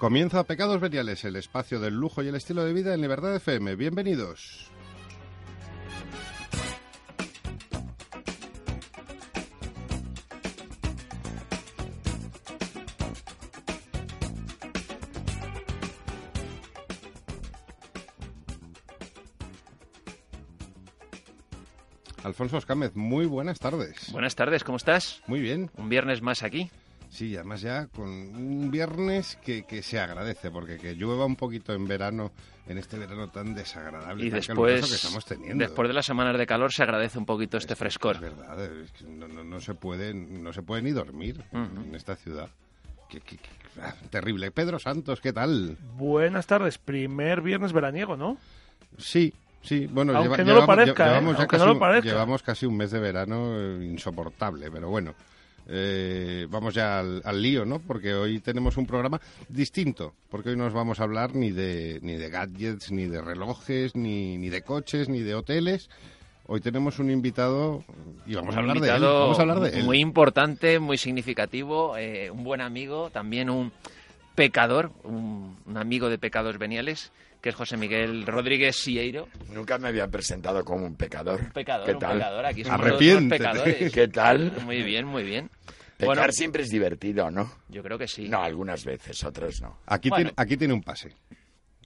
Comienza Pecados Veniales, el espacio del lujo y el estilo de vida en Libertad FM. Bienvenidos. Alfonso Oscámez, muy buenas tardes. Buenas tardes, ¿cómo estás? Muy bien. Un viernes más aquí. Sí, además ya con un viernes que, que, se agradece, porque que llueva un poquito en verano, en este verano tan desagradable y tan después, que estamos teniendo. Después de las semanas de calor se agradece un poquito este es, frescor. Es verdad, es que no, no, no, se puede, no se puede ni dormir uh -huh. en esta ciudad. Qué, qué, qué ah, terrible. Pedro Santos, ¿qué tal? Buenas tardes. Primer viernes veraniego, ¿no? Sí, Sí, bueno, aunque lleva, no llevamos, lo parezca, llevamos, ¿eh? ya aunque casi no lo un, parezca. llevamos casi un mes de verano eh, insoportable, pero bueno. Eh, vamos ya al, al, lío, ¿no? Porque hoy tenemos un programa distinto, porque hoy no nos vamos a hablar ni de, ni de gadgets, ni de relojes, ni, ni de coches, ni de hoteles. Hoy tenemos un invitado y vamos, un a, hablar invitado de él. vamos a hablar de él. Muy importante, muy significativo, eh, un buen amigo, también un pecador, un, un amigo de pecados veniales que es José Miguel Rodríguez Sieiro. Nunca me habían presentado como un pecador. Un pecador, ¿Qué un tal? pecador. Aquí somos todos pecadores. ¿Qué tal? Muy bien, muy bien. Pecar Bueno, siempre es divertido, ¿no? yo creo que sí. No, algunas veces, otras no. Aquí, Bueno. tiene, aquí tiene un pase.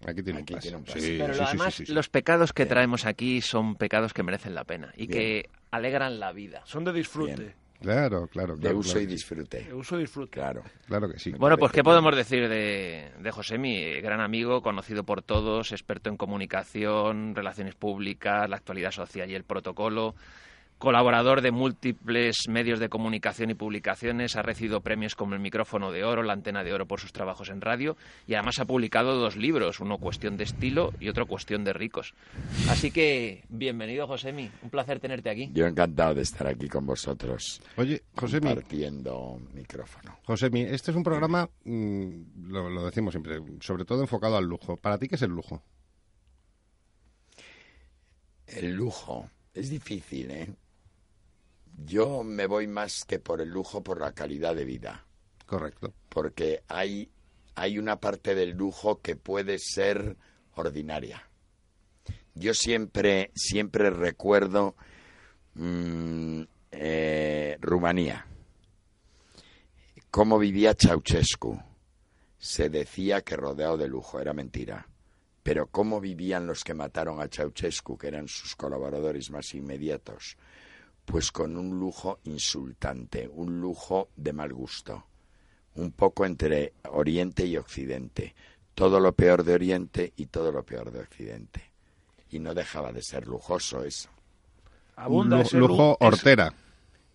Aquí tiene Aquí un pase. tiene un pase. Sí, Pero sí, sí, además, sí, sí, sí. los pecados que traemos aquí son pecados que merecen la pena y Bien. que alegran la vida. Son de disfrute. Bien. Claro, claro. De claro, uso claro y disfrute. De uso y disfrute. Claro. Claro que sí. Bueno, pues ¿qué bien. podemos decir de, de José, mi gran amigo, conocido por todos, experto en comunicación, relaciones públicas, la actualidad social y el protocolo, colaborador de múltiples medios de comunicación y publicaciones, ha recibido premios como el micrófono de oro, la antena de oro por sus trabajos en radio y además ha publicado dos libros, uno cuestión de estilo y otro cuestión de ricos. Así que bienvenido Josemi, un placer tenerte aquí. Yo encantado de estar aquí con vosotros. Oye, Josemi, Compartiendo micrófono. Josemi, este es un programa, mm, lo, lo decimos siempre, sobre todo enfocado al lujo. ¿Para ti qué es el lujo? El lujo. Es difícil, ¿eh? Yo me voy más que por el lujo, por la calidad de vida. Correcto. Porque hay, hay una parte del lujo que puede ser ordinaria. Yo siempre, siempre recuerdo mm, eh, Rumanía. Cómo vivía Ceausescu. Se decía que rodeado de lujo, era mentira. Pero cómo vivían los que mataron a Ceausescu, que eran sus colaboradores más inmediatos, pues con un lujo insultante, un lujo de mal gusto, un poco entre Oriente y Occidente, todo lo peor de Oriente y todo lo peor de Occidente. Y no dejaba de ser lujoso eso, Abunda ese lujo hortera.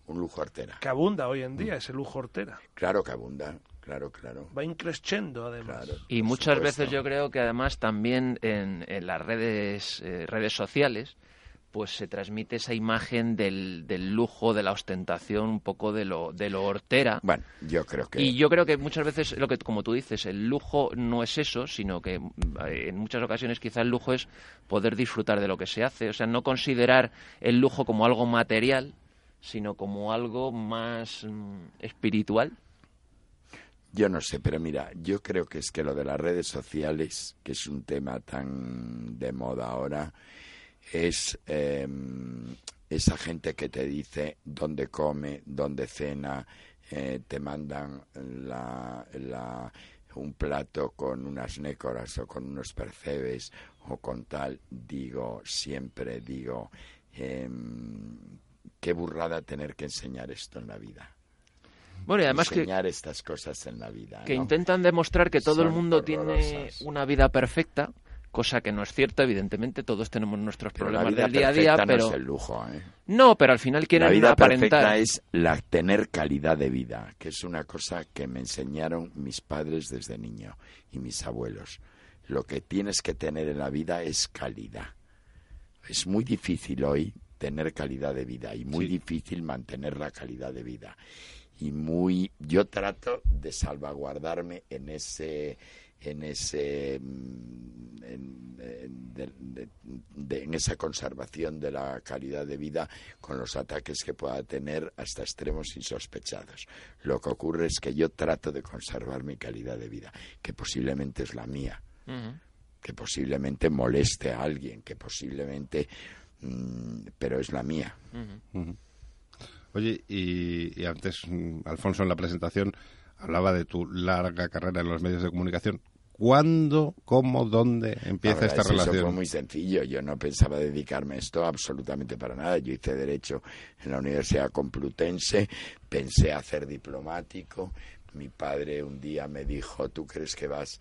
un lujo hortera. que abunda hoy en día ese lujo hortera. Claro que abunda, claro, claro. Va increciendo además. claro Y muchas supuesto. veces yo creo que además también en, en las redes, eh, redes sociales pues se transmite esa imagen del, del lujo, de la ostentación, un poco de lo, de lo hortera. Bueno, yo creo que... Y yo creo que muchas veces, lo que como tú dices, el lujo no es eso, sino que mm, en muchas ocasiones quizá el lujo es poder disfrutar de lo que se hace. O sea, no considerar el lujo como algo material, sino como algo más mm, espiritual. Yo no sé, pero mira, yo creo que es que lo de las redes sociales, que es un tema tan de moda ahora, es eh, esa gente que te dice dónde come, dónde cena, eh, te mandan la, la- un plato con unas nécoras o con unos percebes o con tal. Digo, siempre digo, em, qué burrada tener que enseñar esto en la vida. Bueno, y además que, enseñar estas cosas en la vida. que ¿no? intentan demostrar que todo el mundo tiene una vida perfecta, cosa que no es cierto, evidentemente todos tenemos nuestros Pero problemas del día a día, pero no es el lujo, ¿eh? no, pero al final quieren La vida aparentar. perfecta es la tener calidad de vida, que es una cosa que me enseñaron mis padres desde niño y mis abuelos. Lo que tienes que tener en la vida es calidad. Es muy difícil hoy tener calidad de vida y muy Sí. difícil mantener la calidad de vida. Y muy yo trato de salvaguardarme en ese en ese mm, en, en- de- de- de- en esa conservación de la calidad de vida con los ataques que pueda tener hasta extremos insospechados. Lo que ocurre es que yo trato de conservar mi calidad de vida, que posiblemente es la mía que posiblemente moleste a alguien, que posiblemente, mm, pero es la mía. Oye, y, y antes mm, Alfonso en la presentación hablaba de tu larga carrera en los medios de comunicación. ¿Cuándo, cómo, dónde empieza esta es relación? Eso fue muy sencillo. Yo no pensaba dedicarme a esto absolutamente para nada. Yo hice Derecho en la Universidad Complutense, pensé hacer diplomático. Mi padre un día me dijo, ¿tú crees que vas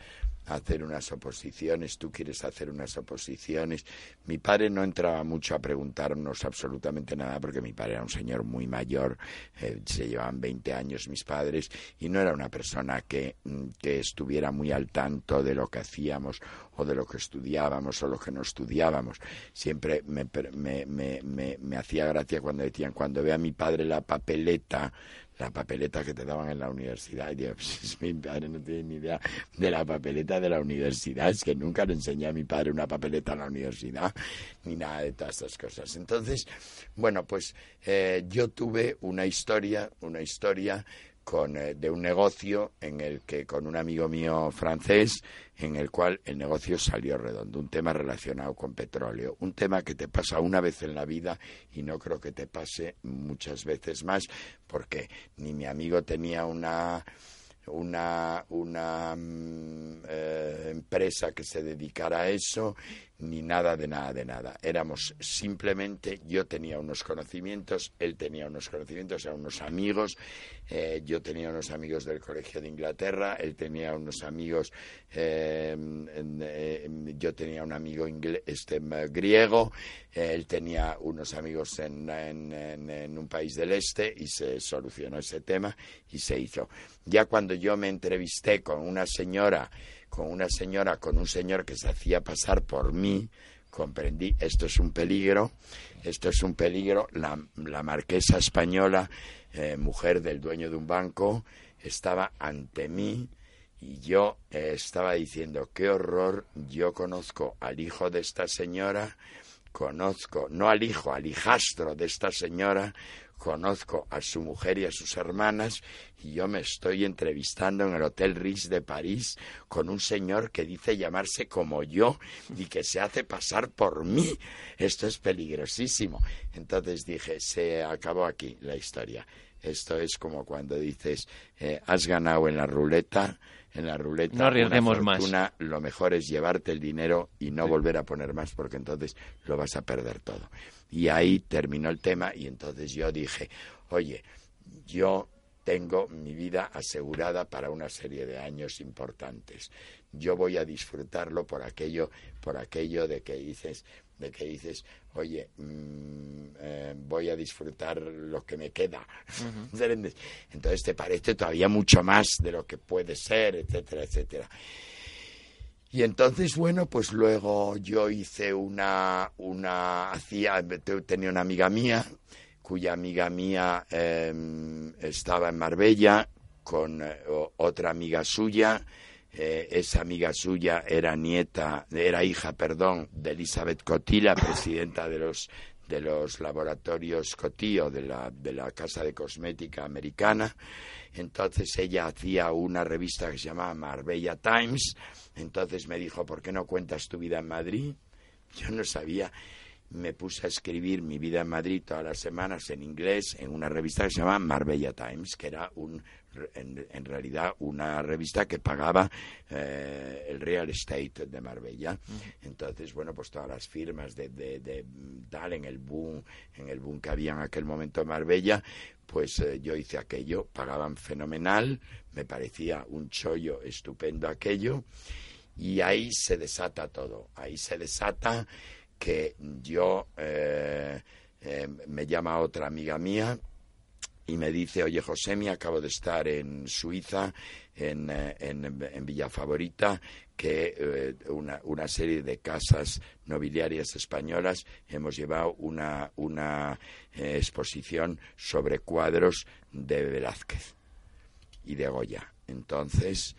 hacer unas oposiciones? ¿Tú quieres hacer unas oposiciones? Mi padre no entraba mucho a preguntarnos absolutamente nada porque mi padre era un señor muy mayor, eh, se llevaban 20 años mis padres y no era una persona que, mm, que estuviera muy al tanto de lo que hacíamos o de lo que estudiábamos o lo que no estudiábamos. Siempre me, me, me, me, hacía gracia cuando decían, cuando ve a mi padre la papeleta, la papeleta que te daban en la universidad. Y digo, pues, mi padre no tiene ni idea de la papeleta de la universidad. Es que nunca le enseñé a mi padre una papeleta en la universidad, ni nada de todas estas cosas. Entonces, bueno, pues eh, yo tuve una historia, una historia con, eh, de un negocio en el que con un amigo mío francés en el cual el negocio salió redondo, un tema relacionado con petróleo, un tema que te pasa una vez en la vida y no creo que te pase muchas veces más porque ni mi amigo tenía una una, una mm, eh, empresa que se dedicara a eso, ni nada de nada de nada. Éramos simplemente, yo tenía unos conocimientos, él tenía unos conocimientos, eran unos amigos, eh, yo tenía unos amigos del Colegio de Inglaterra, él tenía unos amigos, eh, eh, yo tenía un amigo este, griego, él tenía unos amigos en- en un país del este y se solucionó ese tema y se hizo. Ya cuando yo me entrevisté con una señora, con una señora, con un señor que se hacía pasar por mí, comprendí, esto es un peligro, esto es un peligro, la, la marquesa española, eh, mujer del dueño de un banco, estaba ante mí y yo eh, estaba diciendo, qué horror, yo conozco al hijo de esta señora, conozco, no al hijo, al hijastro de esta señora, conozco a su mujer y a sus hermanas y yo me estoy entrevistando en el Hotel Ritz de París con un señor que dice llamarse como yo y que se hace pasar por mí. Esto es peligrosísimo. Entonces dije, se acabó aquí la historia. Esto es como cuando dices, eh, has ganado en la ruleta, en la ruleta No arriesguemos una más. lo mejor es llevarte el dinero y no volver a poner más porque entonces lo vas a perder todo. Y ahí terminó el tema y entonces yo dije, oye, yo tengo mi vida asegurada para una serie de años importantes. Yo voy a disfrutarlo por aquello, por aquello de que dices, de que dices, oye, mm, eh, voy a disfrutar lo que me queda. ¿Entiendes? Entonces te parece todavía mucho más de lo que puede ser, etcétera, etcétera. Y entonces, bueno, pues luego yo hice una, una, hacía, te- tenía una amiga mía, cuya amiga mía eh, estaba en Marbella con eh, otra amiga suya. Eh, esa amiga suya era nieta, era hija, perdón, de Elizabeth Coty, la presidenta de los de los laboratorios Coty o de la, de la casa de cosmética americana. Entonces ella hacía una revista que se llamaba Marbella Times. Entonces me dijo, ¿por qué no cuentas tu vida en Madrid? Yo no sabía. Me puse a escribir mi vida en Madrid todas las semanas en inglés en una revista que se llama Marbella Times, que era un, en, en realidad una revista que pagaba eh, el real estate de Marbella. Entonces, bueno, pues todas las firmas de, de, de tal en el boom, en el boom que había en aquel momento en Marbella, pues eh, yo hice aquello, pagaban fenomenal, me parecía un chollo estupendo aquello, y ahí se desata todo, ahí se desata que yo eh, eh, me llama otra amiga mía y me dice, oye Josemi, acabo de estar en Suiza, en, eh, en, Villa Favorita, que eh, una, una serie de casas nobiliarias españolas hemos llevado una, una eh, exposición sobre cuadros de Velázquez y de Goya. Entonces,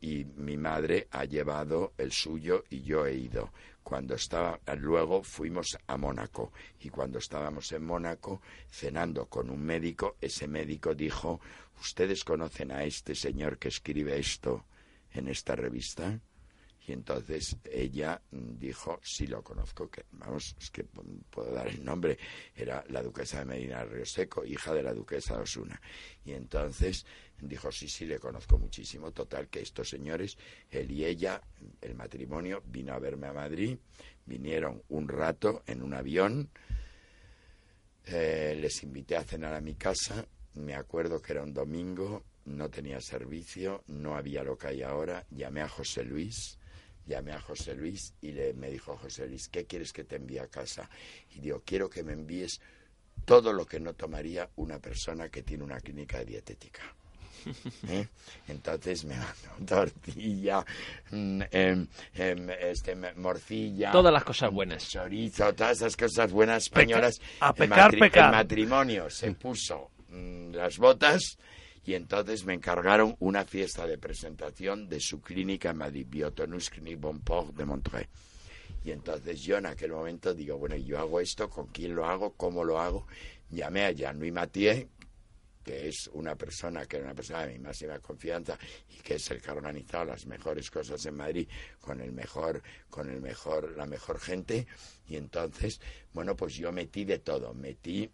y mi madre ha llevado el suyo y yo he ido. Cuando estaba, luego fuimos a Mónaco y cuando estábamos en Mónaco cenando con un médico, ese médico dijo, ¿ustedes conocen a este señor que escribe esto en esta revista? Y entonces ella dijo, sí lo conozco, que vamos, es que puedo dar el nombre, era la duquesa de Medina Río Seco, hija de la duquesa de Osuna. Y entonces dijo, sí, sí, le conozco muchísimo. Total, que estos señores, él y ella, el matrimonio, vino a verme a Madrid, vinieron un rato en un avión, eh, les invité a cenar a mi casa, me acuerdo que era un domingo, no tenía servicio, no había lo que hay ahora, llamé a José Luis, llamé a José Luis y le, me dijo José Luis, ¿qué quieres que te envíe a casa? Y digo, quiero que me envíes todo lo que no tomaría una persona que tiene una clínica de dietética. ¿Eh? Entonces me mandó tortilla, mm, em, em, este, morcilla. Todas las cosas buenas. Chorizo, todas esas cosas buenas españolas. a pecar, pecar. El matrimonio se puso mm, las botas y entonces me encargaron una fiesta de presentación de su clínica en Madrid, Biotonus Clinique Bonport de Montreuil. Y entonces yo en aquel momento digo, bueno, yo hago esto, ¿con quién lo hago? ¿Cómo lo hago? Llamé a Jean-Louis Mathieu, que es una persona que era una persona de mi máxima confianza y que es el que ha organizado las mejores cosas en Madrid con el mejor, con el mejor, la mejor gente. Y entonces, bueno, pues yo metí de todo, metí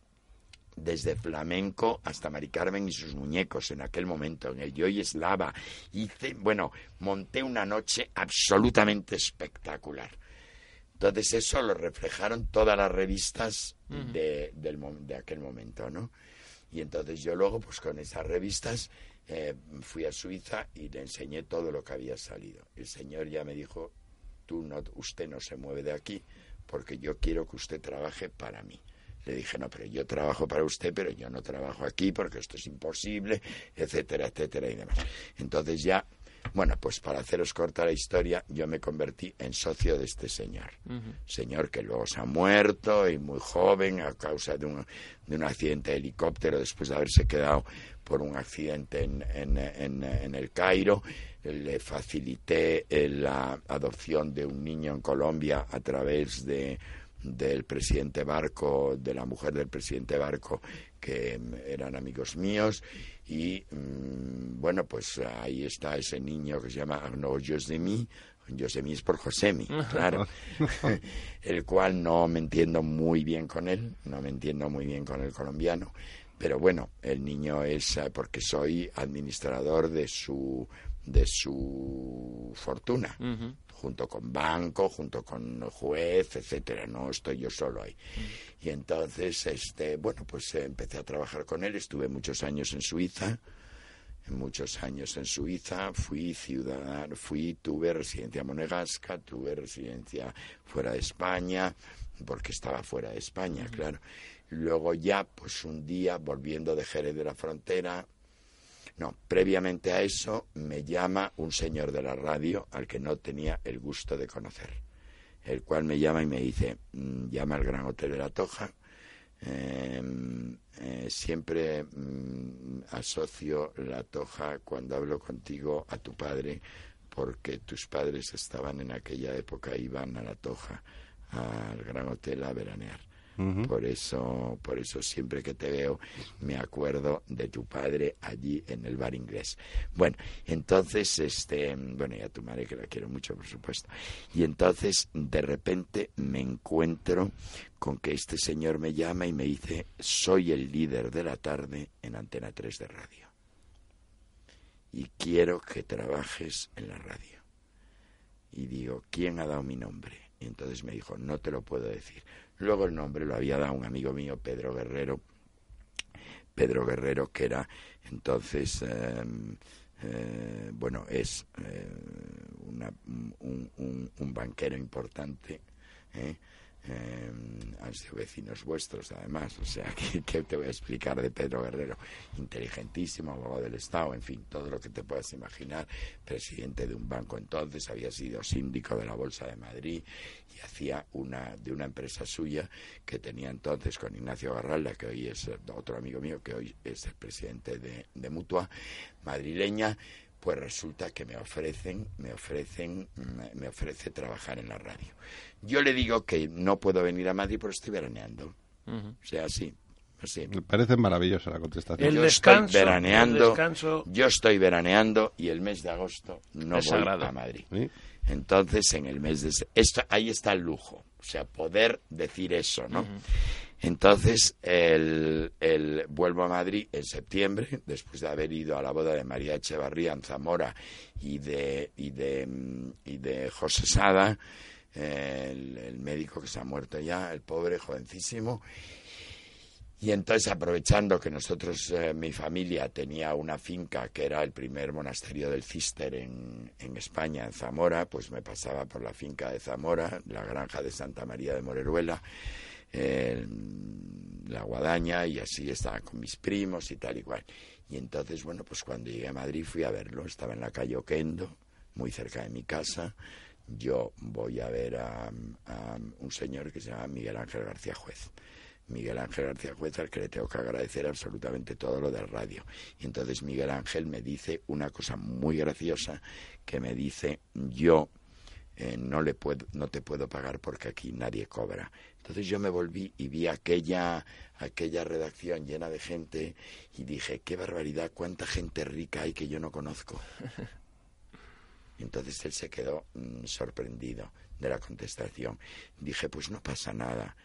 desde flamenco hasta Mari Carmen y sus muñecos en aquel momento, en el Yo y Eslava. Hice, bueno, monté una noche absolutamente espectacular. Entonces eso lo reflejaron todas las revistas de, del, de aquel momento, ¿no? Y entonces yo luego, pues con esas revistas, eh, fui a Suiza y le enseñé todo lo que había salido. El señor ya me dijo, Tú no, usted no se mueve de aquí porque yo quiero que usted trabaje para mí. Le dije, no, pero yo trabajo para usted, pero yo no trabajo aquí porque esto es imposible, etcétera, etcétera y demás. Entonces ya, bueno, pues para haceros corta la historia, yo me convertí en socio de este señor. Señor que luego se ha muerto y muy joven a causa de un, de un accidente de helicóptero después de haberse quedado por un accidente en, en, en, en el Cairo le facilité la adopción de un niño en Colombia a través de del presidente Barco, de la mujer del presidente Barco, que mm, eran amigos míos. Y mm, bueno, pues ahí está ese niño que se llama Arnaud Josemi. Josemi es por Josemi, claro. el cual no me entiendo muy bien con él, no me entiendo muy bien con el colombiano. Pero bueno, el niño es eh, porque soy administrador de su de su fortuna junto con banco, junto con juez, etcétera, no estoy yo solo ahí. Y entonces, este, bueno, pues eh, empecé a trabajar con él, estuve muchos años en Suiza, muchos años en Suiza, fui ciudadano, fui, tuve residencia monegasca, tuve residencia fuera de España, porque estaba fuera de España, claro. Luego ya, pues un día, volviendo de Jerez de la Frontera, no, previamente a eso me llama un señor de la radio al que no tenía el gusto de conocer, el cual me llama y me dice, mm, llama al Gran Hotel de la Toja, em, eh, siempre mm, asocio la Toja cuando hablo contigo a tu padre, porque tus padres estaban en aquella época, iban a la Toja, al Gran Hotel a veranear. Por eso, por eso siempre que te veo me acuerdo de tu padre allí en el bar inglés. Bueno, entonces, este, bueno, y a tu madre que la quiero mucho, por supuesto. Y entonces, de repente me encuentro con que este señor me llama y me dice, soy el líder de la tarde en Antena 3 de radio. Y quiero que trabajes en la radio. Y digo, ¿quién ha dado mi nombre? Y entonces me dijo, no te lo puedo decir. Luego el nombre lo había dado un amigo mío, Pedro Guerrero. Pedro Guerrero, que era entonces, em, eh, bueno, es eh, un, un, banquero importante. ¿Eh? han sido vecinos vuestros además, o sea, ¿qué, te voy a explicar de Pedro Guerrero? Inteligentísimo, abogado del Estado, en fin, todo lo que te puedas imaginar, presidente de un banco entonces, había sido síndico de la Bolsa de Madrid y hacía una de una empresa suya que tenía entonces con Ignacio Garralda, que hoy es otro amigo mío, que hoy es el presidente de, de Mutua, madrileña, pues resulta que me ofrecen, me ofrecen, me ofrece trabajar en la radio. Yo le digo que no puedo venir a Madrid porque estoy veraneando. O sea, así, así. Me parece maravillosa la contestación. El yo descanso, estoy veraneando, el descanso. yo estoy veraneando y el mes de agosto no Es voy sagrado. a Madrid. ¿Sí? Entonces, en el mes de... Esto, ahí está el lujo, o sea, poder decir eso, ¿no? Entonces, el, el- vuelvo a Madrid en septiembre, después de haber ido a la boda de María Echevarría en Zamora y de, y de, y de José Sada, el, el médico que se ha muerto ya, el pobre, jovencísimo. Y entonces, aprovechando que nosotros, eh, mi familia, tenía una finca que era el primer monasterio del Cister en, en España, en Zamora, pues me pasaba por la finca de Zamora, la granja de Santa María de Moreruela, la guadaña, y así estaba con mis primos y tal y cual. Y entonces, bueno, pues cuando llegué a Madrid fui a verlo, estaba en la calle Oquendo, muy cerca de mi casa. Yo voy a ver a, a un señor que se llama Miguel Ángel García Juez. Miguel Ángel García Juez, al que le tengo que agradecer absolutamente todo lo del radio. Y entonces Miguel Ángel me dice una cosa muy graciosa, que me dice, yo eh, no, le puedo, no te puedo pagar porque aquí nadie cobra. Entonces yo me volví y vi aquella, aquella redacción llena de gente y dije, qué barbaridad, cuánta gente rica hay que yo no conozco. Entonces él se quedó mm, sorprendido de la contestación. Dije, pues no pasa nada.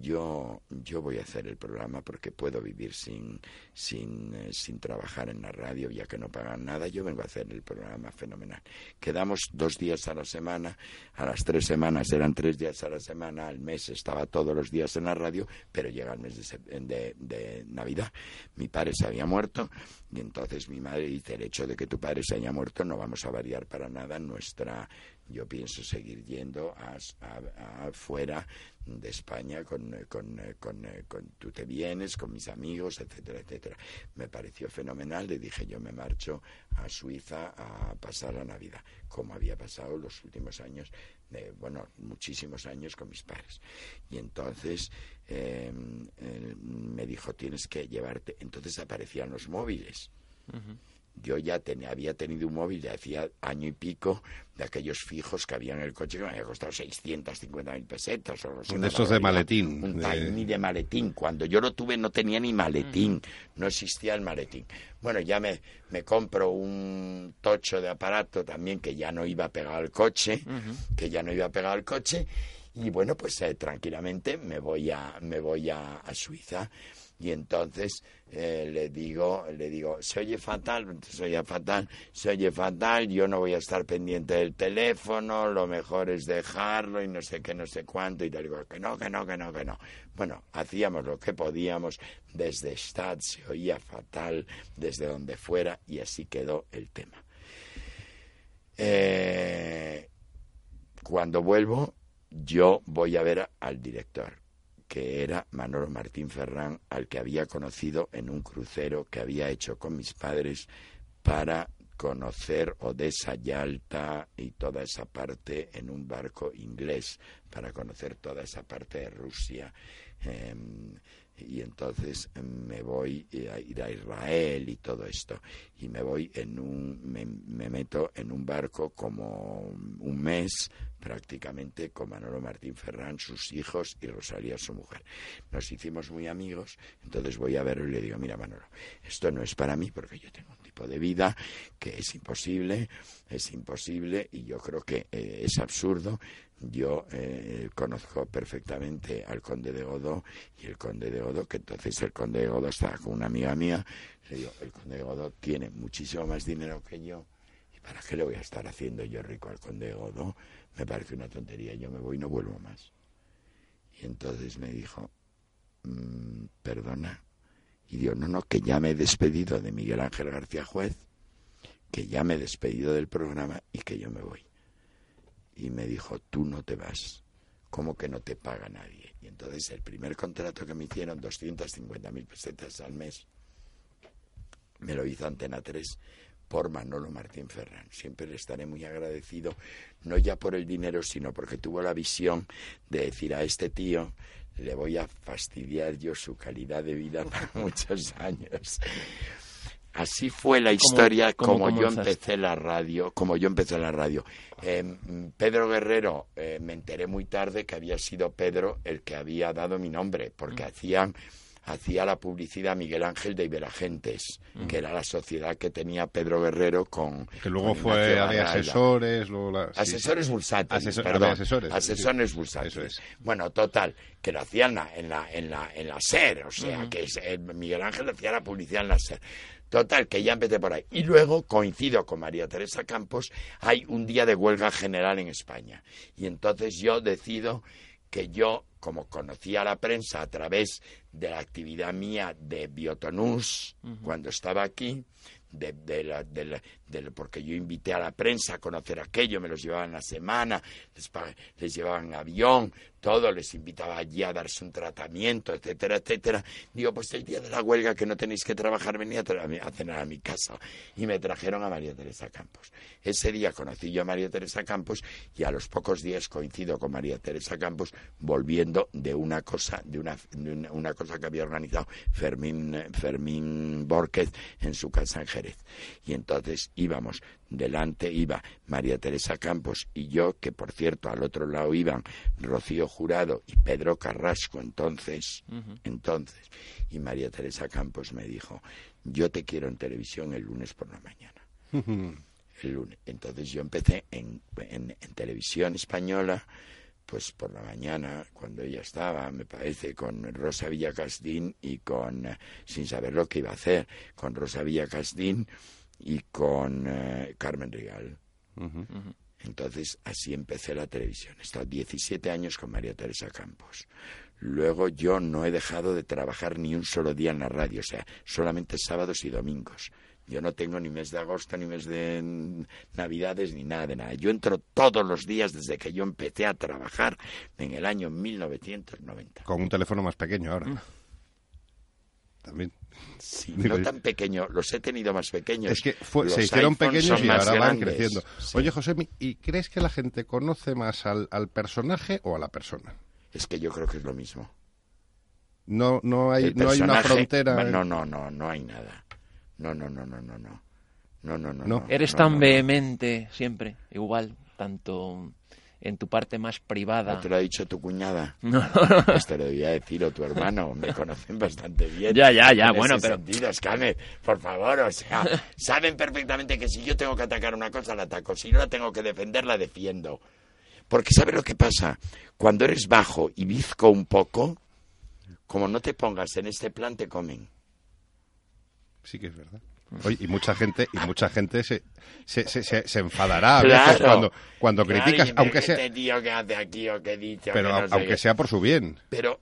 Yo, yo voy a hacer el programa porque puedo vivir sin, sin, eh, sin trabajar en la radio, ya que no pagan nada. Yo vengo a hacer el programa fenomenal. Quedamos dos días a la semana, a las tres semanas eran tres días a la semana, al mes estaba todos los días en la radio, pero llega el mes de, de, de Navidad. Mi padre se había muerto y entonces mi madre dice, el hecho de que tu padre se haya muerto no vamos a variar para nada nuestra... Yo pienso seguir yendo a, a- a fuera de España con, con, con, con tú te vienes, con mis amigos, etcétera, etcétera. Me pareció fenomenal, le dije yo me marcho a Suiza a pasar la Navidad, como había pasado los últimos años, de, bueno, muchísimos años con mis padres. Y entonces eh, me dijo, tienes que llevarte, entonces aparecían los móviles. Yo ya tenía, había tenido un móvil de hacía año y pico de aquellos fijos que había en el coche que me había costado 650 mil pesetas o algo así, De esos de maletín, Un de- tiny de maletín. Cuando yo lo tuve no tenía ni maletín, no existía el maletín. Bueno, ya me, me compro un tocho de aparato también que ya no iba pegado al coche, que ya no iba pegado al coche. Y bueno, pues eh, tranquilamente me voy a, me voy a, a Suiza y entonces eh, le digo, le digo, se oye fatal, se oye fatal, se oye fatal, yo no voy a estar pendiente del teléfono, lo mejor es dejarlo y no sé qué, no sé cuánto, y te digo que no, que no, que no, que no. Bueno, hacíamos lo que podíamos, desde Stad se oía fatal, desde donde fuera, y así quedó el tema. Eh, cuando vuelvo, yo voy a ver al director, que era Manolo Martín Ferrán, al que había conocido en un crucero que había hecho con mis padres para conocer Odessa, Yalta y toda esa parte en un barco inglés, para conocer toda esa parte de Rusia. Em, y entonces me voy a ir a Israel y todo esto. Y me voy en un me, me meto en un barco como un mes prácticamente con Manolo Martín Ferrán sus hijos y Rosalía su mujer. Nos hicimos muy amigos entonces voy a verlo y le digo mira Manolo esto no es para mí porque yo tengo tipo de vida que es imposible es imposible y yo creo que eh, es absurdo yo eh, conozco perfectamente al conde de Godó y el conde de Godó, que entonces el conde de Godó estaba con una amiga mía, le digo, el conde de Godó tiene muchísimo más dinero que yo, ¿y para qué le voy a estar haciendo yo rico al conde de Godó? Me parece una tontería, yo me voy y no vuelvo más. Y entonces me dijo, "Mm, perdona, y digo, no, no, que ya me he despedido de Miguel Ángel García Juez, que ya me he despedido del programa y que yo me voy y me dijo, tú no te vas. ¿Cómo que no te paga nadie? Y entonces el primer contrato que me hicieron, 250 mil pesetas al mes, me lo hizo Antena 3 por Manolo Martín Ferrán. Siempre le estaré muy agradecido, no ya por el dinero, sino porque tuvo la visión de decir a este tío, le voy a fastidiar yo su calidad de vida para muchos años. Así fue la historia cómo como yo empecé la radio, como yo empecé la radio. Eh, mm, Pedro Guerrero, eh, me enteré muy tarde que había sido Pedro el que había dado mi nombre, porque Mm. hacían hacía la publicidad Miguel Ángel de Iberagentes, Mm. que era la sociedad que tenía Pedro Guerrero con Que luego con fue de asesores. Luego la- sí, Asesores sí. bursátiles, Asesor- perdón. de asesores, Asesores sí. bursátiles. Eso es. Bueno, total, que lo hacían en la, en la, en la, en la SER, o sea, que es- eh, Miguel Ángel hacía la publicidad en la SER. Total, que ya empecé por ahí. Y luego coincido con María Teresa Campos, hay un día de huelga general en España. Y entonces yo decido que yo, como conocía la prensa a través de la actividad mía de Biotonús, cuando estaba aquí, de, de la- de la- porque yo invité a la prensa a conocer aquello, me los llevaban la semana, les, les llevaban avión, todo, les invitaba allí a darse un tratamiento, etcétera, etcétera. Digo, pues el día de la huelga que no tenéis que trabajar, venía a, a cenar a mi casa. Y me trajeron a María Teresa Campos. Ese día conocí yo a María Teresa Campos y a los pocos días coincido con María Teresa Campos volviendo de una cosa, de una, de una, cosa que había organizado Fermín, Fermín Borquez en su casa en Jerez. Y entonces íbamos, delante iba María Teresa Campos y yo, que por cierto al otro lado iban Rocío Jurado y Pedro Carrasco entonces, entonces, y María Teresa Campos me dijo, yo te quiero en televisión el lunes por la mañana el lunes. Entonces yo empecé en, en, en televisión española, pues por la mañana, cuando ella estaba, me parece, con Rosa Villacastín y con, eh, sin saber lo que iba a hacer, con Rosa Villacastín y con eh, Carmen Rigal. Ujú. Entonces así empecé la televisión. He estado 17 años con María Teresa Campos. Luego yo no he dejado de trabajar ni un solo día en la radio, o sea, solamente sábados y domingos. Yo no tengo ni mes de agosto, ni mes de mm, navidades, ni nada de nada. Yo entro todos los días desde que yo empecé a trabajar en el año 1990. Con un teléfono más pequeño ahora. También. Sí, no tan pequeño, los he tenido más pequeños. Es que fue- se hicieron pequeños y ahora van grandes. creciendo. Sí. Oye, José, ¿y crees que la gente conoce más al, al personaje o a la persona? Es que yo creo que es lo mismo. No, no hay, no hay una frontera. No, no, no, no hay nada. No, no, no, no, no, no. No, no, no. Eres no, tan no, no. vehemente siempre, igual, tanto en tu parte más privada. ¿No te lo ha dicho tu cuñada? No. Pues te lo debía decir o tu hermano. Me conocen bastante bien. Ya, ya, ya, en bueno, ese pero- sentido, Scanet, por favor, o sea, saben perfectamente que si yo tengo que atacar una cosa, la ataco. Si no la tengo que defender, la defiendo. Porque ¿sabes lo que pasa? Cuando eres bajo y bizco un poco, como no te pongas en este plan, te comen. Sí que es verdad. Oye, y mucha gente, y mucha gente se, se, se, se- se enfadará a veces Claro. cuando, cuando Claro, criticas, aunque sea, Este tío que hace aquí o que he dicho. pero que no sé aunque qué. sea por su bien. Pero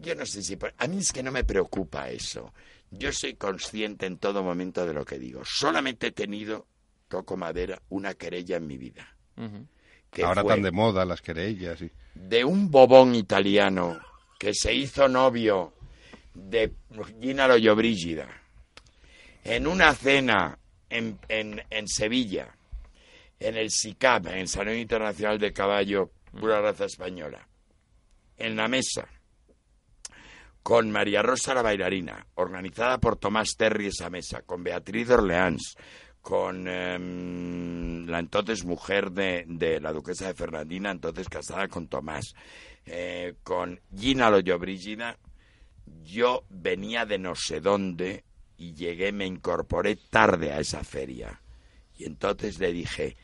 yo no sé si... por- A mí es que no me preocupa eso. Yo soy consciente en todo momento de lo que digo. Solamente he tenido, toco madera, una querella en mi vida. Que Ahora tan de moda las querellas. Y... de un bobón italiano que se hizo novio de Gina Lollobrigida en una cena en, en, en Sevilla, en el SICAP, en el Salón Internacional de Caballo, pura raza española, en la mesa, con María Rosa la bailarina, organizada por Tomás Terry esa mesa, con Beatriz Orleans, con em, la entonces mujer de, de la duquesa de Fernandina, entonces casada con Tomás, eh, con Gina Lollobrigida, yo venía de no sé dónde y llegué, me incorporé tarde a esa feria. Y entonces le dije,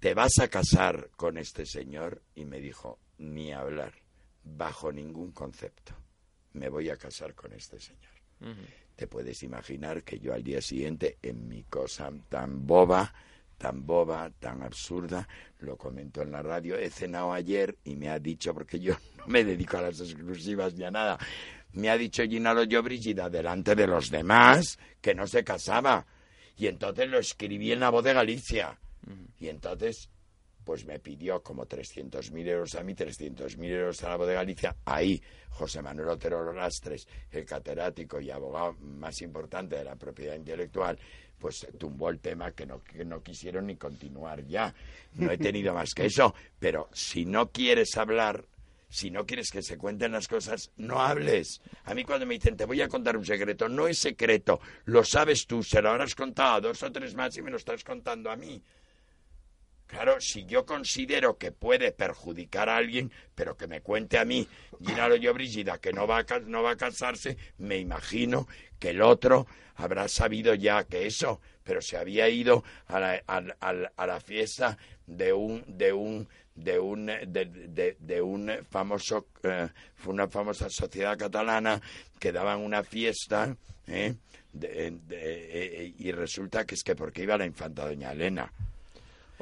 ¿te vas a casar con este señor? Y me dijo, ni hablar, bajo ningún concepto. Me voy a casar con este señor. Te puedes imaginar que yo al día siguiente, en mi cosa tan boba, tan boba, tan absurda, lo comento en la radio, he cenado ayer y me ha dicho, porque yo no me dedico a las exclusivas ni a nada, me ha dicho Gina Lollobrigida delante de los demás que no se casaba. Y entonces lo escribí en la voz de Galicia. Y entonces, pues me pidió como 300.000 euros a mí, 300.000 euros a la voz de Galicia. Ahí, José Manuel Otero Lastres, el catedrático y abogado más importante de la propiedad intelectual, pues tumbó el tema que no, que no quisieron ni continuar ya. No he tenido más que eso. Pero si no quieres hablar, Si no quieres que se cuenten las cosas, no hables. A mí cuando me dicen, te voy a contar un secreto, no es secreto, lo sabes tú, se lo habrás contado a dos o tres más y me lo estás contando a mí. Claro, si yo considero que puede perjudicar a alguien, pero que me cuente a mí, Gina yo Brigida, que no va, a, no va a casarse, me imagino que el otro habrá sabido ya que eso, pero se había ido a la, a, la fiesta de un, de un, de un, de, de, un famoso, eh, una famosa sociedad catalana que daban una fiesta, ¿eh? Eh, y resulta que es que porque iba la infanta doña Elena.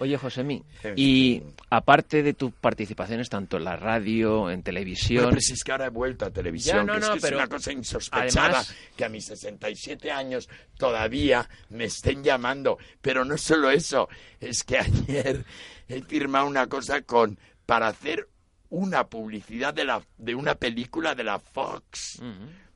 Oye, Josemi, y aparte de tus participaciones tanto en la radio, en televisión... Bueno, pues es que ahora he vuelto a televisión, que, es, que es, una cosa insospechada que a mis 67 años todavía me estén llamando. Pero no solo eso, es que ayer he firmado una cosa con para hacer una publicidad de, la, de una película de la Fox.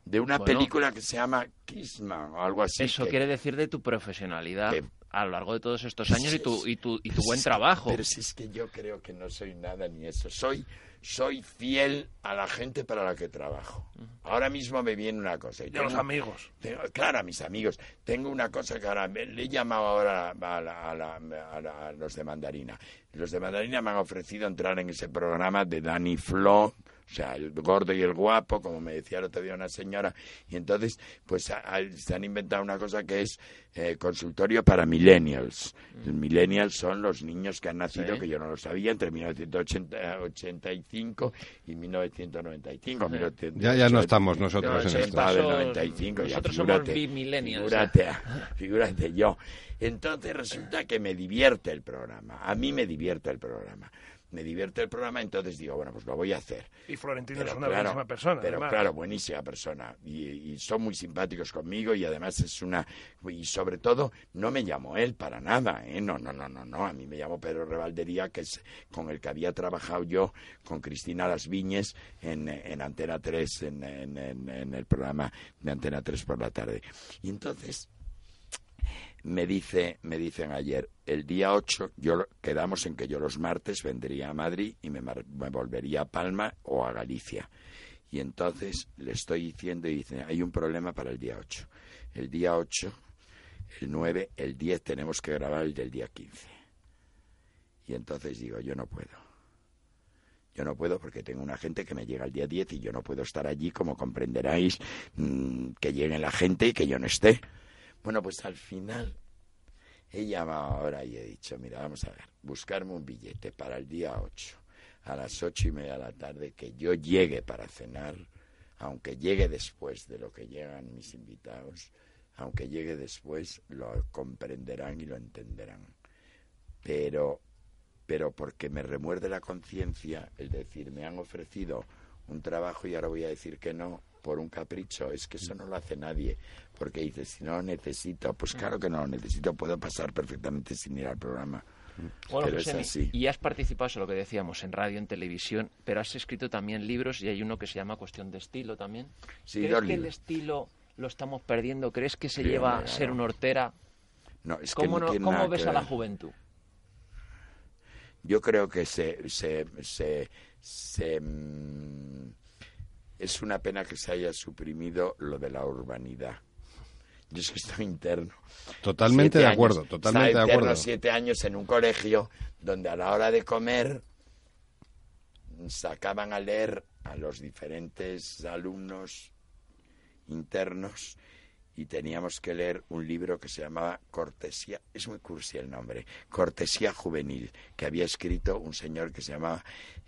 De una película que se llama Kisma o algo así. Eso quiere decir de tu profesionalidad a lo largo de todos estos años y tu, y tu, y tu buen trabajo. Pero si es que yo creo que no soy nada ni eso. Soy, soy fiel a la gente para la que trabajo. Ahora mismo me viene una cosa. Y a los amigos. claro, a mis amigos. Tengo una cosa que ahora le he llamado ahora a, los de Mandarina. Los de Mandarina me han ofrecido entrar en ese programa de Danny Flo o sea, el gordo y el guapo, como me decía el otro día una señora, y entonces, pues se han inventado una cosa que es eh, consultorio para millennials. Los mm. millennials son los niños que han nacido, que yo no lo sabía, entre 1985 y 1995. ya, ya no estamos nosotros en esto. Del 95, nosotros somos millennials. Figúrate, figúrate yo. Entonces resulta que me divierte el programa. A mí me divierte el programa me divierte el programa, entonces digo, bueno, pues lo voy a hacer. Y Florentino es una buenísima persona. Pero claro, buenísima persona. Y, son muy simpáticos conmigo y además es una... Y sobre todo, no me llamó él para nada, ¿eh? No, no, no, no, no. A mí me llamó Pedro Revaldería, que es con el que había trabajado yo con Cristina Las Viñes en, en Antena 3, en, en, en el programa de Antena 3 por la tarde. Y entonces me dice me dicen ayer el día 8 yo quedamos en que yo los martes vendría a Madrid y me, volvería a Palma o a Galicia. Y entonces le estoy diciendo y dice hay un problema para el día 8 el día 8 el 9 el 10 tenemos que grabar el del día 15 y entonces digo yo no puedo. Yo no puedo porque tengo una gente que me llega el día 10 y yo no puedo estar allí, como comprenderáis, mm, que llegue la gente y que yo no esté. Bueno, pues al final he llamado ahora y he dicho, mira, vamos a ver, buscarme un billete para el día 8, a las ocho y media de la tarde, que yo llegue para cenar, aunque llegue después de lo que llegan mis invitados, aunque llegue después, lo comprenderán y lo entenderán. Pero, pero porque me remuerde la conciencia el decir, me han ofrecido un trabajo y ahora voy a decir que no, por un capricho, es que eso no lo hace nadie, porque dice, si no lo necesito, pues claro que no lo necesito, puedo pasar perfectamente sin ir al programa. Bueno, pero es así. Y has participado, eso lo que decíamos, en radio, en televisión, pero has escrito también libros y hay uno que se llama Cuestión de Estilo también. Sí, ¿Crees que el estilo lo estamos perdiendo? ¿Crees que se lleva a ser un hortera? No, es ¿Cómo, que ¿cómo ves a la juventud? Yo creo que se, se, se, se mm, es una pena que se haya suprimido lo de la urbanidad. Yo es que estoy interno. Totalmente de acuerdo, totalmente de acuerdo. siete años en un colegio donde a la hora de comer sacaban a leer a los diferentes alumnos internos y teníamos que leer un libro que se llamaba Cortesía, es muy cursi el nombre, Cortesía Juvenil, que había escrito un señor que se llamaba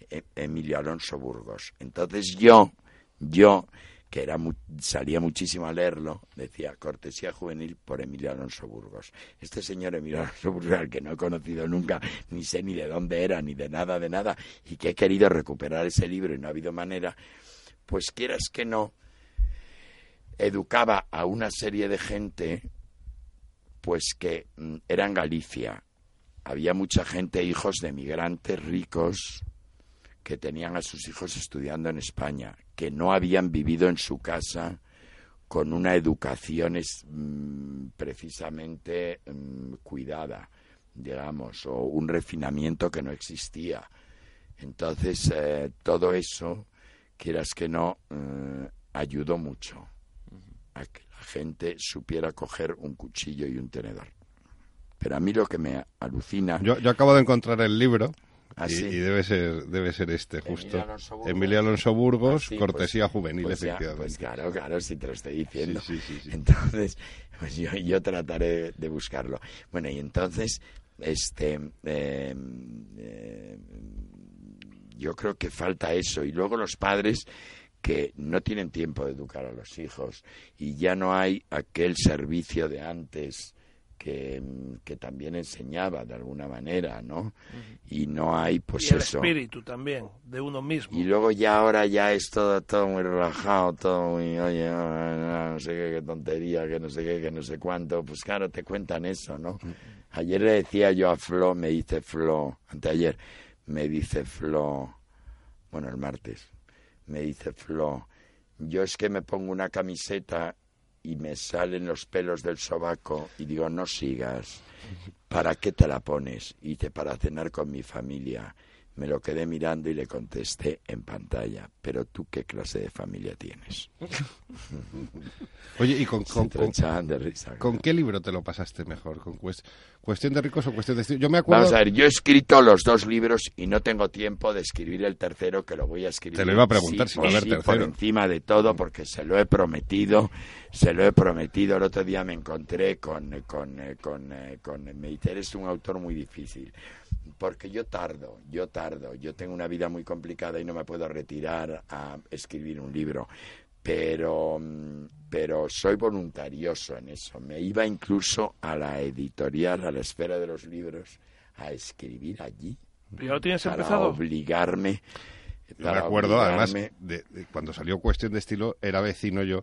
eh, Emilio Alonso Burgos. Entonces yo yo, que era salía muchísimo a leerlo, decía Cortesía Juvenil por Emilio Alonso Burgos. Este señor Emilio Alonso Burgos, al que no he conocido nunca, ni sé ni de dónde era, ni de nada, de nada, y que he querido recuperar ese libro y no ha habido manera, pues quieras que no, educaba a una serie de gente, pues que mm, era en Galicia. Había mucha gente, hijos de migrantes ricos, que tenían a sus hijos estudiando en España, que no habían vivido en su casa con una educación mm, precisamente mm, cuidada, digamos, o un refinamiento que no existía. Entonces, eh, todo eso, quieras que no, eh, ayudó mucho a que la gente supiera coger un cuchillo y un tenedor. Pero a mí lo que me alucina... Yo acabo de encontrar el libro y, debe ser debe ser este, justo. Emilio Alonso Burgos, pues, cortesía juvenil, pues efectivamente. pues claro, claro, si te lo estoy diciendo. entonces, pues yo, yo trataré de buscarlo. Bueno, y entonces, este, em, yo creo que falta eso. Y luego los padres que no tienen tiempo de educar a los hijos y ya no hay aquel servicio de antes que, también enseñaba de alguna manera, ¿no? Y no hay, pues y el eso. espíritu también, de uno mismo. Y luego ya ahora ya es todo, todo muy relajado, todo muy, oye, no, sé qué, qué, tontería, que no sé qué, que no sé cuánto. Pues claro, te cuentan eso, ¿no? Ayer le decía yo a Flo, me dice Flo, anteayer, me dice Flo, bueno, el martes, me dice Flo, yo es que me pongo una camiseta y me salen los pelos del sobaco y digo, no sigas, ¿para qué te la pones? Y dice, para cenar con mi familia. Me lo quedé mirando y le contesté en pantalla, pero tú qué clase de familia tienes. Oye, ¿y con, con, con, qué libro te lo pasaste mejor? ¿Con cuestión de ricos o cuestión de? Yo me acuerdo... Vamos a ver, yo he escrito los dos libros y no tengo tiempo de escribir el tercero, que lo voy a escribir. Te lo iba a preguntar si va a haber tercero. Por encima de todo, porque se lo he prometido, se lo he prometido. El otro día me encontré con, con, eh, con, eh, con, con es un autor muy difícil porque yo tardo, yo tardo, yo tengo una vida muy complicada y no me puedo retirar a escribir un libro, pero, pero soy voluntarioso en eso. Me iba incluso a la editorial, a la esfera de los libros, a escribir allí. ¿Ya lo tienes para empezado? obligarme. me acuerdo, además, de, cuando salió Cuestión de Estilo, era vecino yo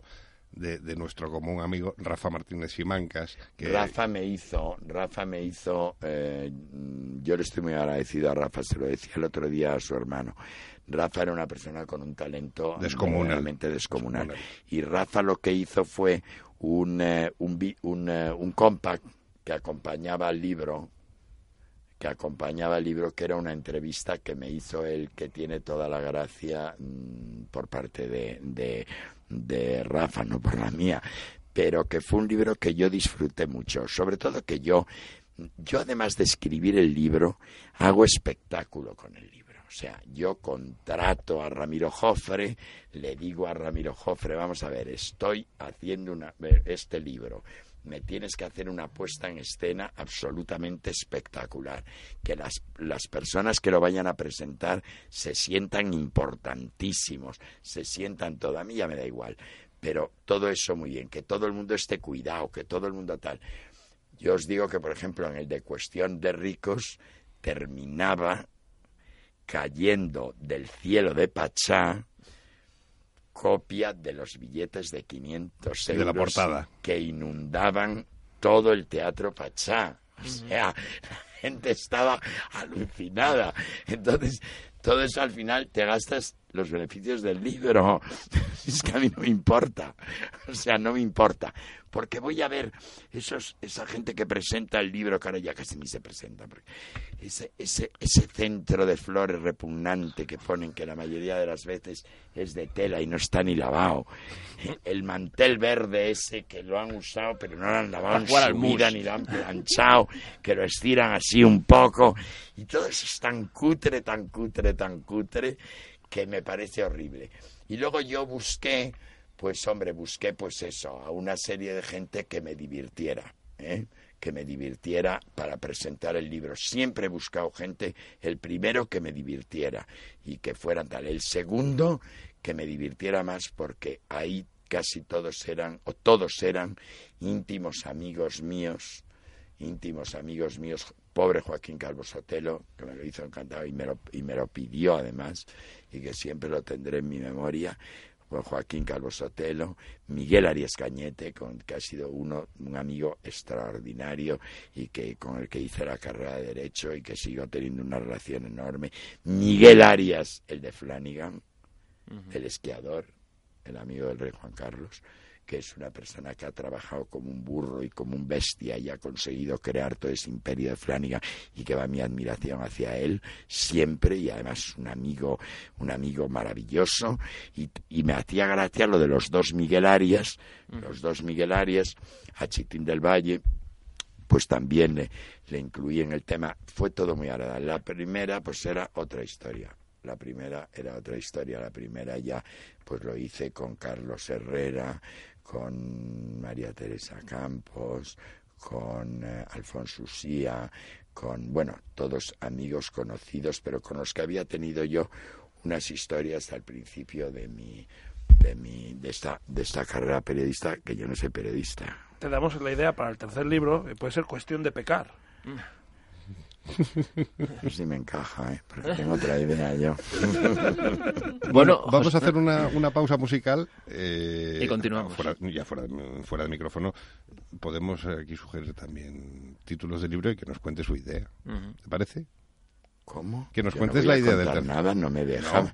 de, nuestro común amigo Rafa Martínez Simancas. Que... Rafa me hizo, Rafa me hizo, eh, yo le estoy muy agradecido a Rafa, se lo decía el otro día a su hermano. Rafa era una persona con un talento realmente descomunal. Y Rafa lo que hizo fue un, eh, un, un, eh, un compact que acompañaba al libro que acompañaba el libro, que era una entrevista que me hizo él, que tiene toda la gracia mm, por parte de, de Rafa, no por la mía, pero que fue un libro que yo disfruté mucho, sobre todo que yo, yo además de escribir el libro, hago espectáculo con el libro. O sea, yo contrato a Ramiro Jofre, le digo a Ramiro Jofre, vamos a ver, estoy haciendo una, este libro, me tienes que hacer una puesta en escena absolutamente espectacular, que las, las personas que lo vayan a presentar se sientan importantísimos, se sientan todo, a mí ya me da igual, pero todo eso muy bien, que todo el mundo esté cuidado, que todo el mundo tal. Yo os digo que, por ejemplo, en el de cuestión de ricos, terminaba cayendo del cielo de Pachá, copia de los billetes de 500 euros de la portada. que inundaban todo el Teatro Pachá. O sea, la gente estaba alucinada. Entonces, todo eso al final te gastas los beneficios del libro. Es que a mí no me importa. O sea, no me importa porque voy a ver esos, esa gente que presenta el libro, que ahora ya casi ni se presenta, ese, ese, ese centro de flores repugnante que ponen, que la mayoría de las veces es de tela y no está ni lavado, el mantel verde ese que lo han usado pero no lo han lavado en su vida ni lo han planchado, que lo estiran así un poco, y todo eso es tan cutre, tan cutre, tan cutre, que me parece horrible. Y luego yo busqué pues hombre, busqué pues eso, a una serie de gente que me divirtiera, ¿eh? que me divirtiera para presentar el libro. Siempre he buscado gente, el primero que me divirtiera y que fueran tal. El segundo que me divirtiera más porque ahí casi todos eran, o todos eran íntimos amigos míos, íntimos amigos míos, pobre Joaquín Calvo Sotelo, que me lo hizo encantado y me lo, y me lo pidió además, y que siempre lo tendré en mi memoria, Joaquín Calvo Sotelo, Miguel Arias Cañete, con, que ha sido uno, un amigo extraordinario y que con el que hice la carrera de Derecho y que sigo teniendo una relación enorme. Miguel Arias, el de Flanagan, el esquiador, el amigo del rey Juan Carlos, que es una persona que ha trabajado como un burro y como un bestia y ha conseguido crear todo ese imperio de Flanagan y que va mi admiración hacia él siempre y además un amigo, un amigo maravilloso y, y me hacía gracia lo de los dos Miguel Arias, los dos Miguel Arias, a Chitín del Valle, pues también le, le incluí en el tema. Fue todo muy agradable. La primera, pues era otra historia. La primera era otra historia. La primera ya, pues lo hice con Carlos Herrera, con María Teresa Campos, con eh, Alfonso Usía, con, bueno, todos amigos conocidos, pero con los que había tenido yo unas historias al principio de mi de mi de esta de esta carrera periodista que yo no soy periodista Te damos la idea para el tercer libro, eh, puede ser cuestión de pecar. Sí me encaja, ¿eh? Porque tengo otra idea yo. Bueno, Bueno, vamos a hacer una, una pausa musical. eh, Y continuamos. Fuera, ya fuera, de- fuera de micrófono, podemos aquí sugerir también títulos de libro y que nos cuente su idea. ¿Te parece? ¿Cómo? Que nos Yo cuentes no voy la a idea del nada, no me deja. No.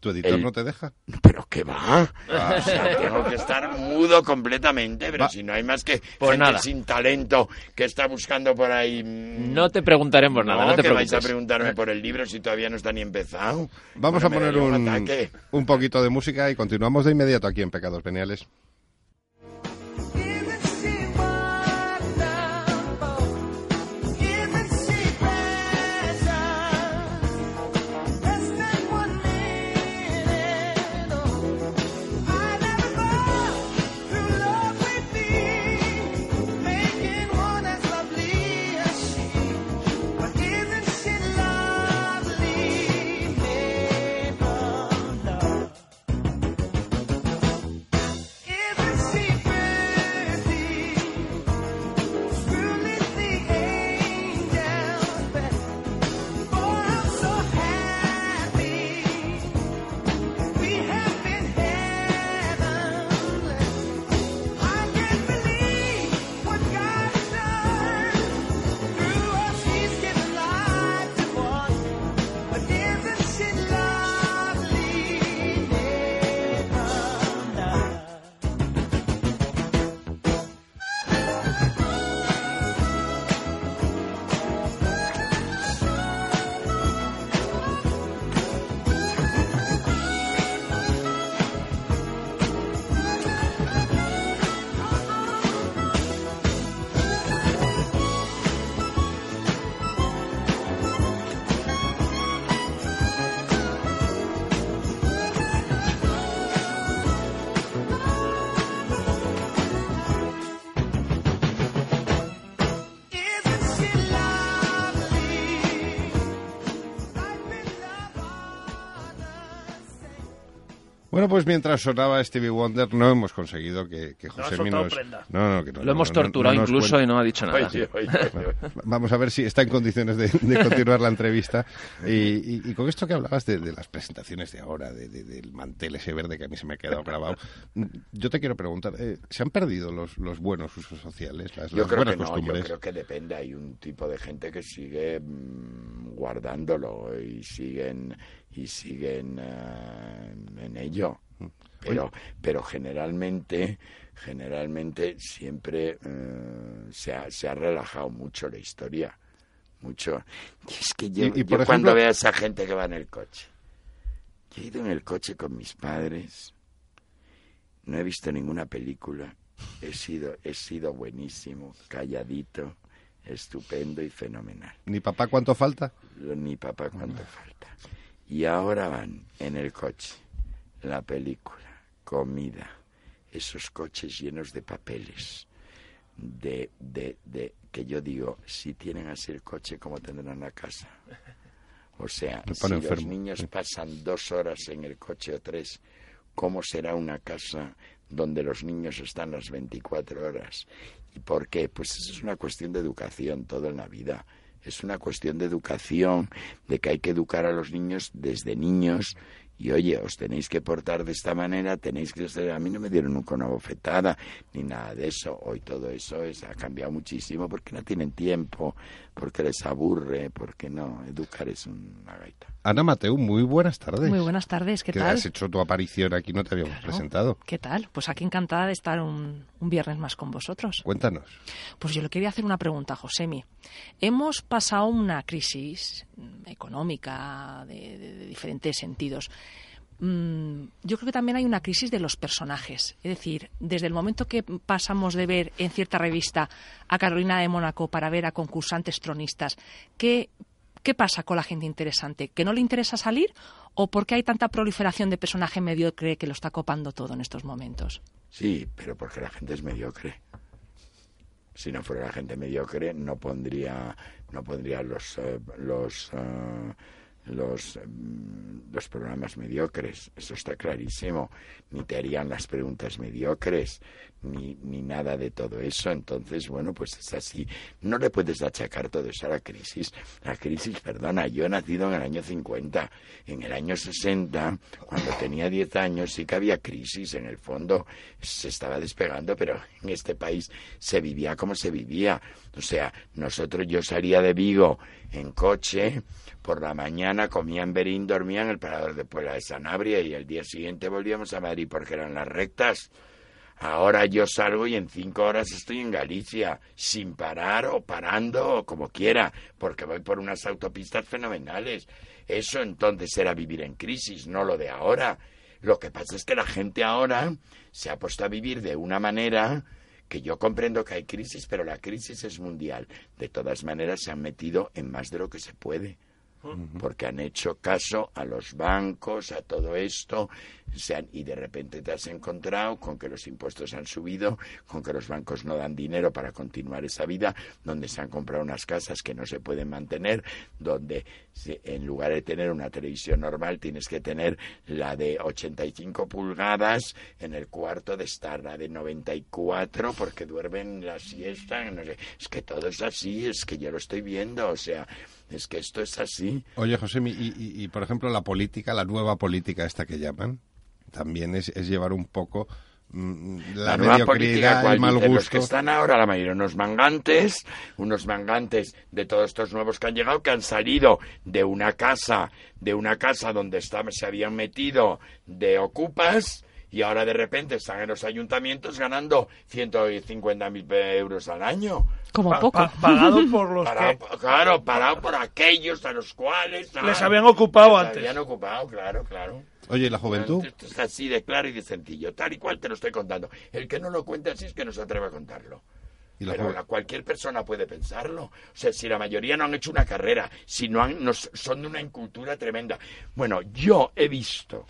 ¿Tu editor El- no te deja? ¿Pero qué va? O sea, tengo que estar mudo completamente, pero Va. si no hay más que Pues gente nada. sin talento que está buscando por ahí... mm, No te preguntaremos nada, no, te que vais a preguntarme por el libro si todavía no está ni empezado. Vamos Bueno, a poner un, un poquito de música y continuamos de inmediato aquí en Pecados Veniales. Bueno, pues mientras sonaba Stevie Wonder, no hemos conseguido que, José nos... No, no, que no, Lo hemos no, no, torturado no incluso y no ha dicho nada. Oye, oye, oye. Vamos a ver si está en condiciones de, de continuar la entrevista. Y, y- y con esto que hablabas de, de las presentaciones de ahora, de- de- del mantel ese verde que a mí se me ha quedado grabado, yo te quiero preguntar, eh, ¿se han perdido los, los buenos usos sociales, las, Yo las creo buenas que no, yo costumbres? creo que depende. Hay un tipo de gente que sigue mm, guardándolo y siguen y siguen eh, en ello. Pero, pero generalmente, generalmente siempre eh, se, ha, se ha relajado mucho la historia. Mucho. Y es que yo, Y- y, yo por cuando ejemplo- veo a esa gente que va en el coche. Yo he ido en el coche con mis padres. No he visto ninguna película. He sido, he sido buenísimo, calladito, estupendo y fenomenal. ¿Ni papá cuánto falta? Ni papá cuánto falta. Y ahora van en el coche, la película, comida, esos coches llenos de papeles, de, de, de que yo digo, si tienen así el coche, ¿cómo tendrán la casa? O sea, si los niños pasan dos horas en el coche o tres, ¿cómo será una casa donde los niños están las 24 horas? ¿Y por qué? Pues eso es una cuestión de educación, todo en la vida. Es una cuestión de educación, de que hay que educar a los niños desde niños y oye, os tenéis que portar de esta manera, tenéis que ser... A mí no me dieron nunca una bofetada ni nada de eso. Hoy todo eso es, ha cambiado muchísimo porque no tienen tiempo, porque les aburre, porque no, educar es una gaita. Ana Mateu, muy buenas tardes. Muy buenas tardes, ¿qué que tal? has hecho tu aparición aquí, no te habíamos Claro. presentado. ¿Qué tal? Pues aquí encantada de estar un, un viernes más con vosotros. Cuéntanos. Pues yo le quería hacer una pregunta, Josemi. Hemos pasado una crisis económica de, de- de diferentes sentidos. Mm, Yo creo que también hay una crisis de los personajes. Es decir, desde el momento que pasamos de ver en cierta revista a Carolina de Mónaco para ver a concursantes tronistas, ¿qué, ¿qué pasa con la gente interesante? ¿Que no le interesa salir o por qué hay tanta proliferación de personaje mediocre que lo está copando todo en estos momentos? Sí, pero porque la gente es mediocre. Si no fuera la gente mediocre, no pondría, no pondría los, eh, los, eh, los, mm, los programas mediocres. Eso está clarísimo. Ni te harían las preguntas mediocres, ni, ni nada de todo eso. Entonces, bueno, pues es así. No le puedes achacar todo eso a la crisis. La crisis, perdona, yo he nacido en el año 50. En el año 60, cuando tenía 10 años, sí que había crisis. En el fondo se estaba despegando, pero en este país se vivía como se vivía. O sea, nosotros, yo salía de Vigo en coche, por la mañana comía en Berín, dormía en el parador de Puebla de Sanabria y el día siguiente volvíamos a Madrid porque eran las rectas. Ahora yo salgo y en cinco horas estoy en Galicia, sin parar o parando o como quiera, porque voy por unas autopistas fenomenales. Eso entonces era vivir en crisis, no lo de ahora. Lo que pasa es que la gente ahora se ha puesto a vivir de una manera que yo comprendo que hay crisis, pero la crisis es mundial. De todas maneras se han metido en más de lo que se puede porque han hecho caso a los bancos, a todo esto, se han- y de repente te has encontrado con que los impuestos han subido, con que los bancos no dan dinero para continuar esa vida, donde se han comprado unas casas que no se pueden mantener, donde en lugar de tener una televisión normal tienes que tener la de 85 pulgadas en el cuarto de estar, la de 94 porque duermen la siesta, no sé. es que todo es así, es que yo lo estoy viendo, o sea, es que esto es así. Oye, José, y, y- y, por ejemplo la política, la nueva política esta que llaman, también es, es llevar un poco mm, la, La, nueva política, mediocridad, ¿cuál el mal dices? Los gusto. que están ahora, la mayoría, unos mangantes, unos mangantes de todos estos nuevos que han llegado, que han salido de una casa, de una casa donde se habían metido de ocupas, y ahora de repente están en los ayuntamientos ganando 150.000 euros al año. Como Pa- poco. pa- pagados por los Parado- que Claro, parado por aquellos a los cuales... les ah, habían ocupado les antes. habían ocupado, claro, claro. Oye, ¿y la juventud? Esto es así de claro y de sencillo, tal y cual te lo estoy contando. El que no lo cuenta así es que no se atreve a contarlo. ¿Y la Pero la- cualquier persona puede pensarlo. O sea, si la mayoría no han hecho una carrera, si no han, no son de una incultura tremenda. Bueno, yo he visto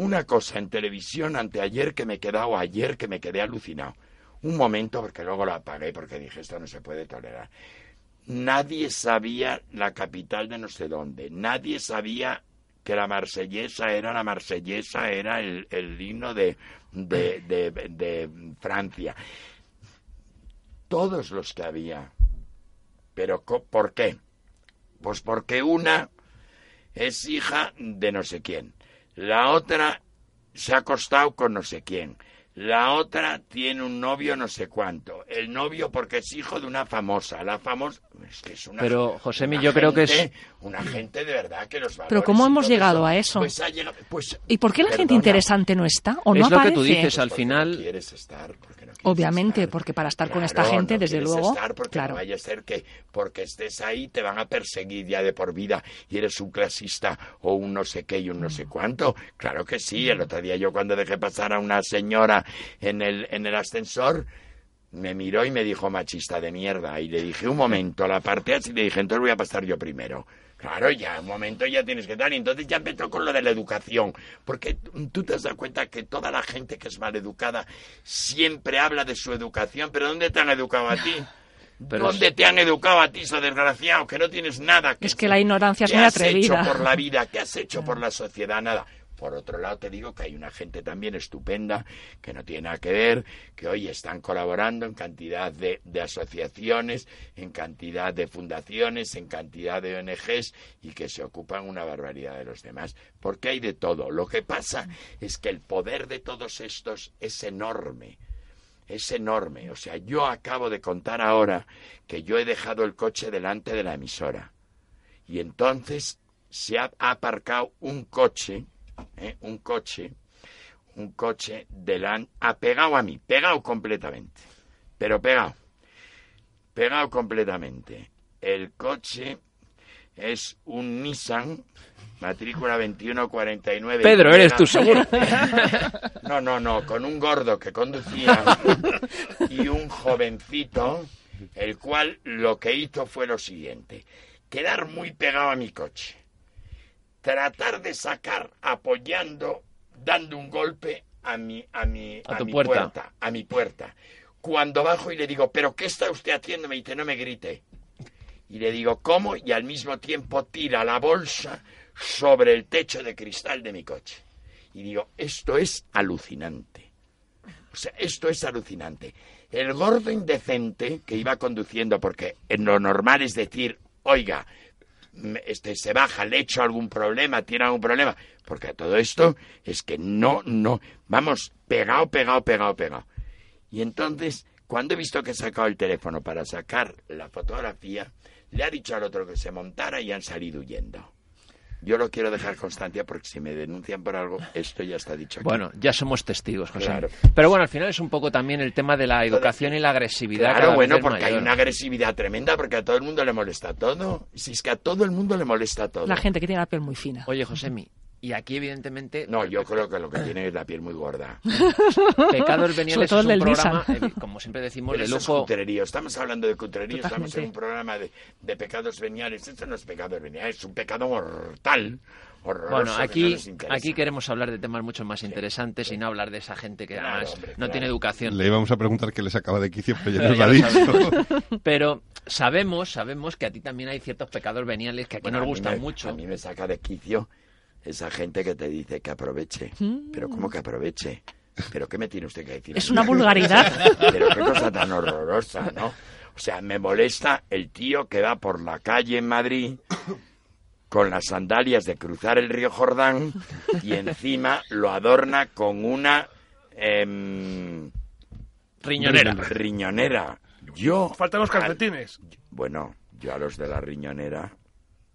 una cosa en televisión anteayer que me he quedado ayer que me quedé alucinado. Un momento, porque luego lo apagué porque dije esto no se puede tolerar. Nadie sabía la capital de no sé dónde. Nadie sabía que la marsellesa era la marsellesa, era el, el himno de, de, de, de Francia. Todos los que había. Pero ¿por qué? Pues porque una es hija de no sé quién. La otra se ha acostado con no sé quién. La otra tiene un novio no sé cuánto. El novio porque es hijo de una famosa. La famosa... Es que es una, Pero, Josemi, yo creo que es- Una gente de verdad que los Pero ¿cómo hemos llegado a eso? Pues ha llegado... Pues, ¿Y por qué la gente interesante no está o no Es lo que tú dices, al porque final- no quieres estar, porque no quieres Obviamente, estar. porque para estar con esta gente, no desde luego, estar porque claro. no vaya a ser que porque estés ahí te van a perseguir ya de por vida y eres un clasista o un no sé qué y un no sé cuánto. Claro que sí. El otro día yo cuando dejé pasar a una señora en el, en el ascensor, me miró y me dijo machista de mierda. Y le dije, un momento, la parte así, le dije, entonces voy a pasar yo primero. Claro, ya, un momento ya tienes que dar. Y entonces ya empezó con lo de la educación. Porque tú te has dado cuenta que toda la gente que es maleducada siempre habla de su educación. Pero ¿dónde te han educado a ti? Pero ¿Dónde te han educado a ti, so desgraciado? Que no tienes nada. Es que la ignorancia es ¿Qué muy has atrevida. hecho por la vida? ¿Qué has hecho por la sociedad? Nada. Por otro lado, te digo que hay una gente también estupenda que no tiene nada que ver, que hoy están colaborando en cantidad de, asociaciones, en cantidad de fundaciones, en cantidad de ONGs y que se ocupan una barbaridad de los demás. Porque hay de todo. Lo que pasa es que el poder de todos estos es enorme es enorme. O sea, yo acabo de contar ahora que yo he dejado el coche delante de la emisora. Y entonces se ha aparcado un coche, ¿eh? un coche, un coche delante, ha pegado a mí, pegado completamente, pero pegado, pegado completamente. El coche es un Nissan matrícula 2149. Pedro, eres tú seguro. No, no, no, con un gordo que conducía y un jovencito, el cual lo que hizo fue lo siguiente, quedar muy pegado a mi coche, tratar de sacar apoyando, dando un golpe a mi, a mi, A tu mi puerta. a mi puerta. Cuando bajo y le digo, ¿pero qué está usted haciendo? Me dice, no me grite. Y le digo, ¿cómo? Y al mismo tiempo tira la bolsa sobre el techo de cristal de mi coche. Y digo, esto es alucinante. O sea, esto es alucinante. El gordo indecente que iba conduciendo, porque en lo normal es decir, oiga, este se baja, le echo algún problema, tiene algún problema, porque todo esto es que no, no, vamos, pegado, pegado, pegado, pegado. Y entonces, cuando he visto que he sacado el teléfono para sacar la fotografía, le ha dicho al otro que se montara y han salido huyendo. Yo lo quiero dejar constancia porque si me denuncian por algo, esto ya está dicho aquí. Bueno, ya somos testigos, José. Claro. Pero bueno, al final es un poco también el tema de la educación y la agresividad. Claro, bueno, porque hay una agresividad tremenda porque a todo el mundo le molesta todo. Si es que a todo el mundo le molesta todo. La gente que tiene la piel muy fina. Oye, Josemi, y aquí evidentemente No, yo creo que lo que tiene es la piel muy gorda. Pecados Veniales es el un del programa, eh, como siempre decimos, Pero de eso es lujo. cutrerío. Estamos hablando de cutrerío, estamos en un programa de, de pecados veniales. Esto no es pecados veniales, es un pecado mortal. Horroroso, Bueno, que no aquí, aquí queremos hablar de temas mucho más interesantes y no hablar de esa gente que Claro, además hombre, no claro. tiene educación. Le íbamos a preguntar qué les acaba de quicio, pero ya nos lo ha dicho. Pero sabemos, sabemos que a ti también hay ciertos pecados veniales que aquí Bueno, nos gustan me- mucho. A mí me saca de quicio esa gente que te dice que aproveche. Pero ¿cómo que aproveche? ¿Pero qué me tiene usted que decir? Es una vulgaridad. Pero qué cosa tan horrorosa, ¿no? O sea, me molesta el tío que va por la calle en Madrid con las sandalias de cruzar el río Jordán y encima lo adorna con una em, Riñonera. riñonera. Yo Faltan los al- calcetines. bueno, yo a los de la riñonera,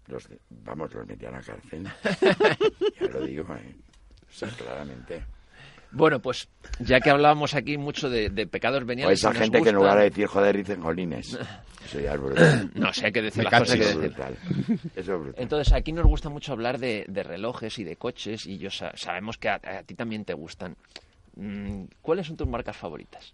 los de- vamos, los metí a la cárcel. ya lo digo, ¿eh? O sea, claramente. Bueno, pues ya que hablábamos aquí mucho de, de pecados O veniales. esa nos gente que en lugar de decir joder dicen jolines. Eso ya es brutal. No sé, hay que decir Me las cosas que es decir. brutal. Eso es brutal. Entonces, aquí nos gusta mucho hablar de, de relojes y de coches, y yo sa- sabemos que a, a ti también te gustan. Mm, ¿Cuáles son tus marcas favoritas?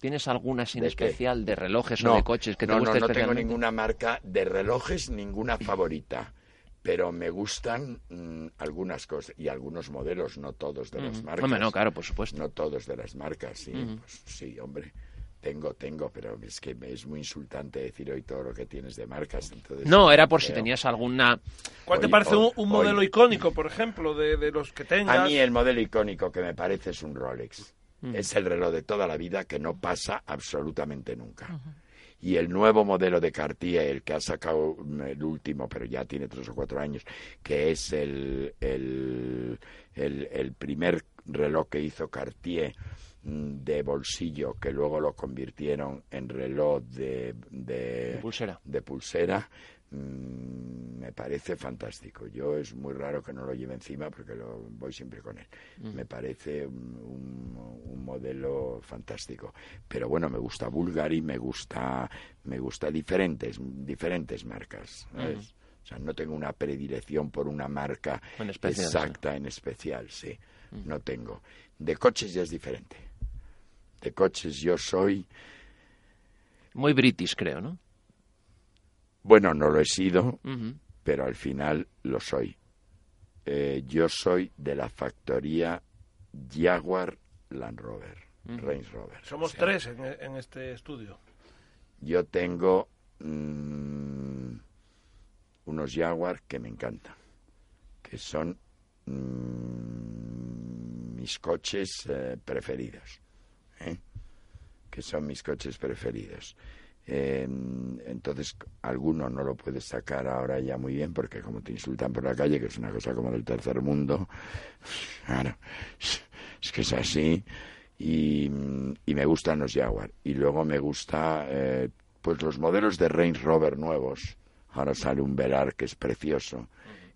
¿Tienes algunas en ¿De qué? especial de relojes o de coches que te no, no, no tengo ninguna marca de relojes, ninguna favorita. Pero me gustan mm, algunas cosas y algunos modelos, no todos de las marcas. Hombre, no, claro, por supuesto. No todos de las marcas, sí. Pues, sí, hombre. Tengo, tengo, pero es que me es muy insultante decir hoy todo lo que tienes de marcas. Entonces, No, era por si tenías alguna... ¿Cuál te Hoy- parece un, hoy- un modelo hoy- icónico, por ejemplo, de, de los que tengas? A mí el modelo icónico que me parece es un Rolex. Mm. Es el reloj de toda la vida que no pasa absolutamente nunca. Y el nuevo modelo de Cartier, el que ha sacado el último, pero ya tiene tres o cuatro años, que es el, el, el, el primer reloj que hizo Cartier mm, de bolsillo, que luego lo convirtieron en reloj de, de, de pulsera. de pulsera mm, me parece fantástico. Yo es muy raro que no lo lleve encima porque lo voy siempre con él. Me parece un, un- modelo fantástico. Pero bueno, me gusta Bulgari, me gusta me gusta diferentes diferentes marcas. ¿sabes? O sea, no tengo una predilección por una marca En especial, exacta, en especial, sí. No tengo. De coches ya es diferente. De coches yo soy Muy british, creo, ¿no? Bueno, no lo he sido, pero al final lo soy. Eh, yo soy de la factoría Jaguar Land Rover, Range Rover. Somos O sea, tres en, en este estudio. Yo tengo mm, unos Jaguar que me encantan, que son mm, mis coches eh, preferidos, ¿eh? que son mis coches preferidos. Eh, entonces, alguno no lo puedes sacar ahora ya muy bien porque como te insultan por la calle, que es una cosa como del tercer mundo, claro, es que es así. Y, y me gustan los Jaguar. Y luego me gusta eh, pues los modelos de Range Rover nuevos. Ahora sale un Velar que es precioso.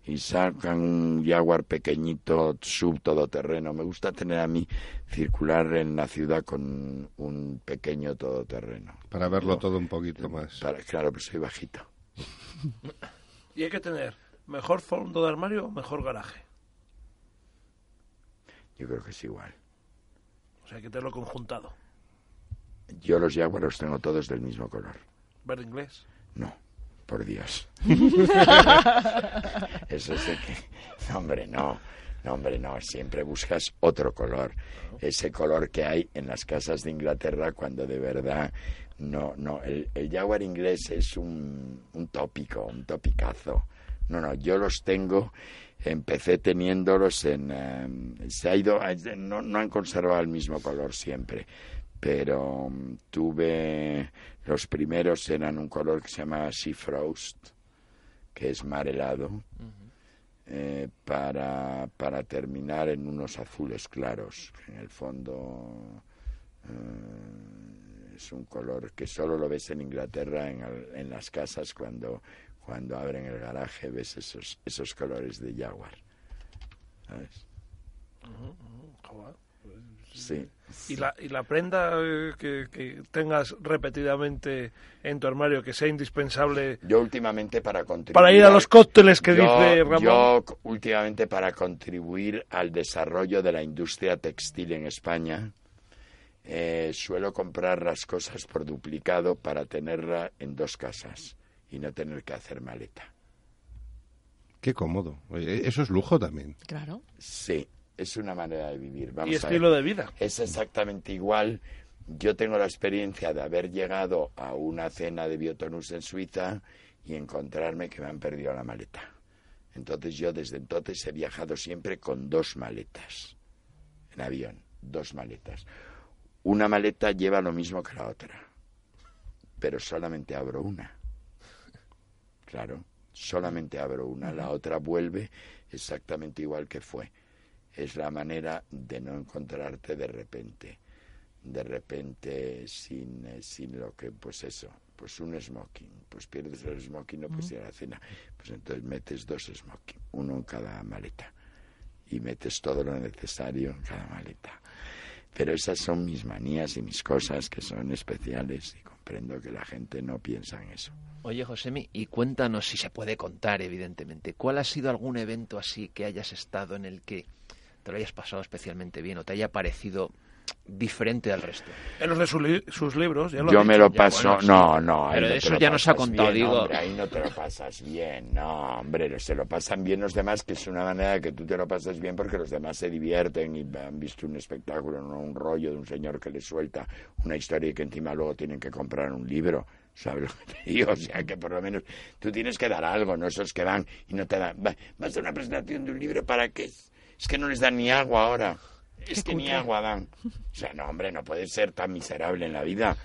Y sacan un Jaguar pequeñito, sub todoterreno. Me gusta tener a mí circular en la ciudad con un pequeño todoterreno. Para verlo No, todo un poquito más. para- claro, pues soy bajito. Y hay que tener mejor fondo de armario o mejor garaje. Yo creo que es igual. O sea, hay que tenerlo conjuntado. Yo los Jaguar los tengo todos del mismo color. Verde inglés. No, por Dios. Eso sí que... No, hombre, no. No, hombre, no. Siempre buscas otro color. Ese color que hay en las casas de Inglaterra cuando de verdad... No, no. El, el Jaguar inglés es un, un tópico, un topicazo. No, no. Yo los tengo... Empecé teniéndolos en... eh, se ha ido... No, no han conservado el mismo color siempre pero mm, tuve los primeros eran un color que se llama Sea Frost que es mar helado eh, para, para terminar en unos azules claros en el fondo eh, es un color que solo lo ves en Inglaterra en, en las casas cuando cuando abren el garaje ves esos esos colores de jaguar ¿sabes? Joder. Sí Y la, y la prenda eh, que, que tengas repetidamente en tu armario que sea indispensable Yo últimamente para contribuir para ir a al- los cócteles que yo, dice Ramón. yo últimamente para contribuir al desarrollo de la industria textil en España eh, suelo comprar las cosas por duplicado para tenerla en dos casas y no tener que hacer maleta. Qué cómodo. Eso es lujo también. Claro. Sí, es una manera de vivir. Vamos y estilo de vida. Es exactamente igual. Yo tengo la experiencia de haber llegado a una cena de Biotonus en Suiza y encontrarme que me han perdido la maleta. Entonces yo desde entonces he viajado siempre con dos maletas en avión, dos maletas. Una maleta lleva lo mismo que la otra, pero solamente abro una. Claro, solamente abro una, la otra vuelve exactamente igual que fue. Es la manera de no encontrarte de repente, de repente sin, eh, sin lo que, pues eso, pues un smoking, pues pierdes el smoking, no puedes ir a la cena, pues entonces metes dos smoking, uno en cada maleta y metes todo lo necesario en cada maleta. Pero esas son mis manías y mis cosas que son especiales y comprendo que la gente no piensa en eso. Oye, Josemi, y cuéntanos si se puede contar, evidentemente. ¿Cuál ha sido algún evento así que hayas estado en el que te lo hayas pasado especialmente bien o te haya parecido diferente al resto? En los de su li- sus libros, ya lo Yo me dicho. lo Ya, paso, bueno, no, no. Pero no te eso lo ya nos ha contado, bien, digo. hombre, ahí no te lo pasas bien, no, hombre, se lo pasan bien los demás, que es una manera de que tú te lo pasas bien porque los demás se divierten y han visto un espectáculo, no un rollo de un señor que le suelta una historia y que encima luego tienen que comprar un libro. ¿Sabes lo que te digo? O sea, que por lo menos tú tienes que dar algo, no esos que van y no te dan. Va- Vas a una presentación de un libro para qué? Es que no les dan ni agua ahora. Es que ni agua dan. O sea, no, hombre, no puede ser tan miserable en la vida.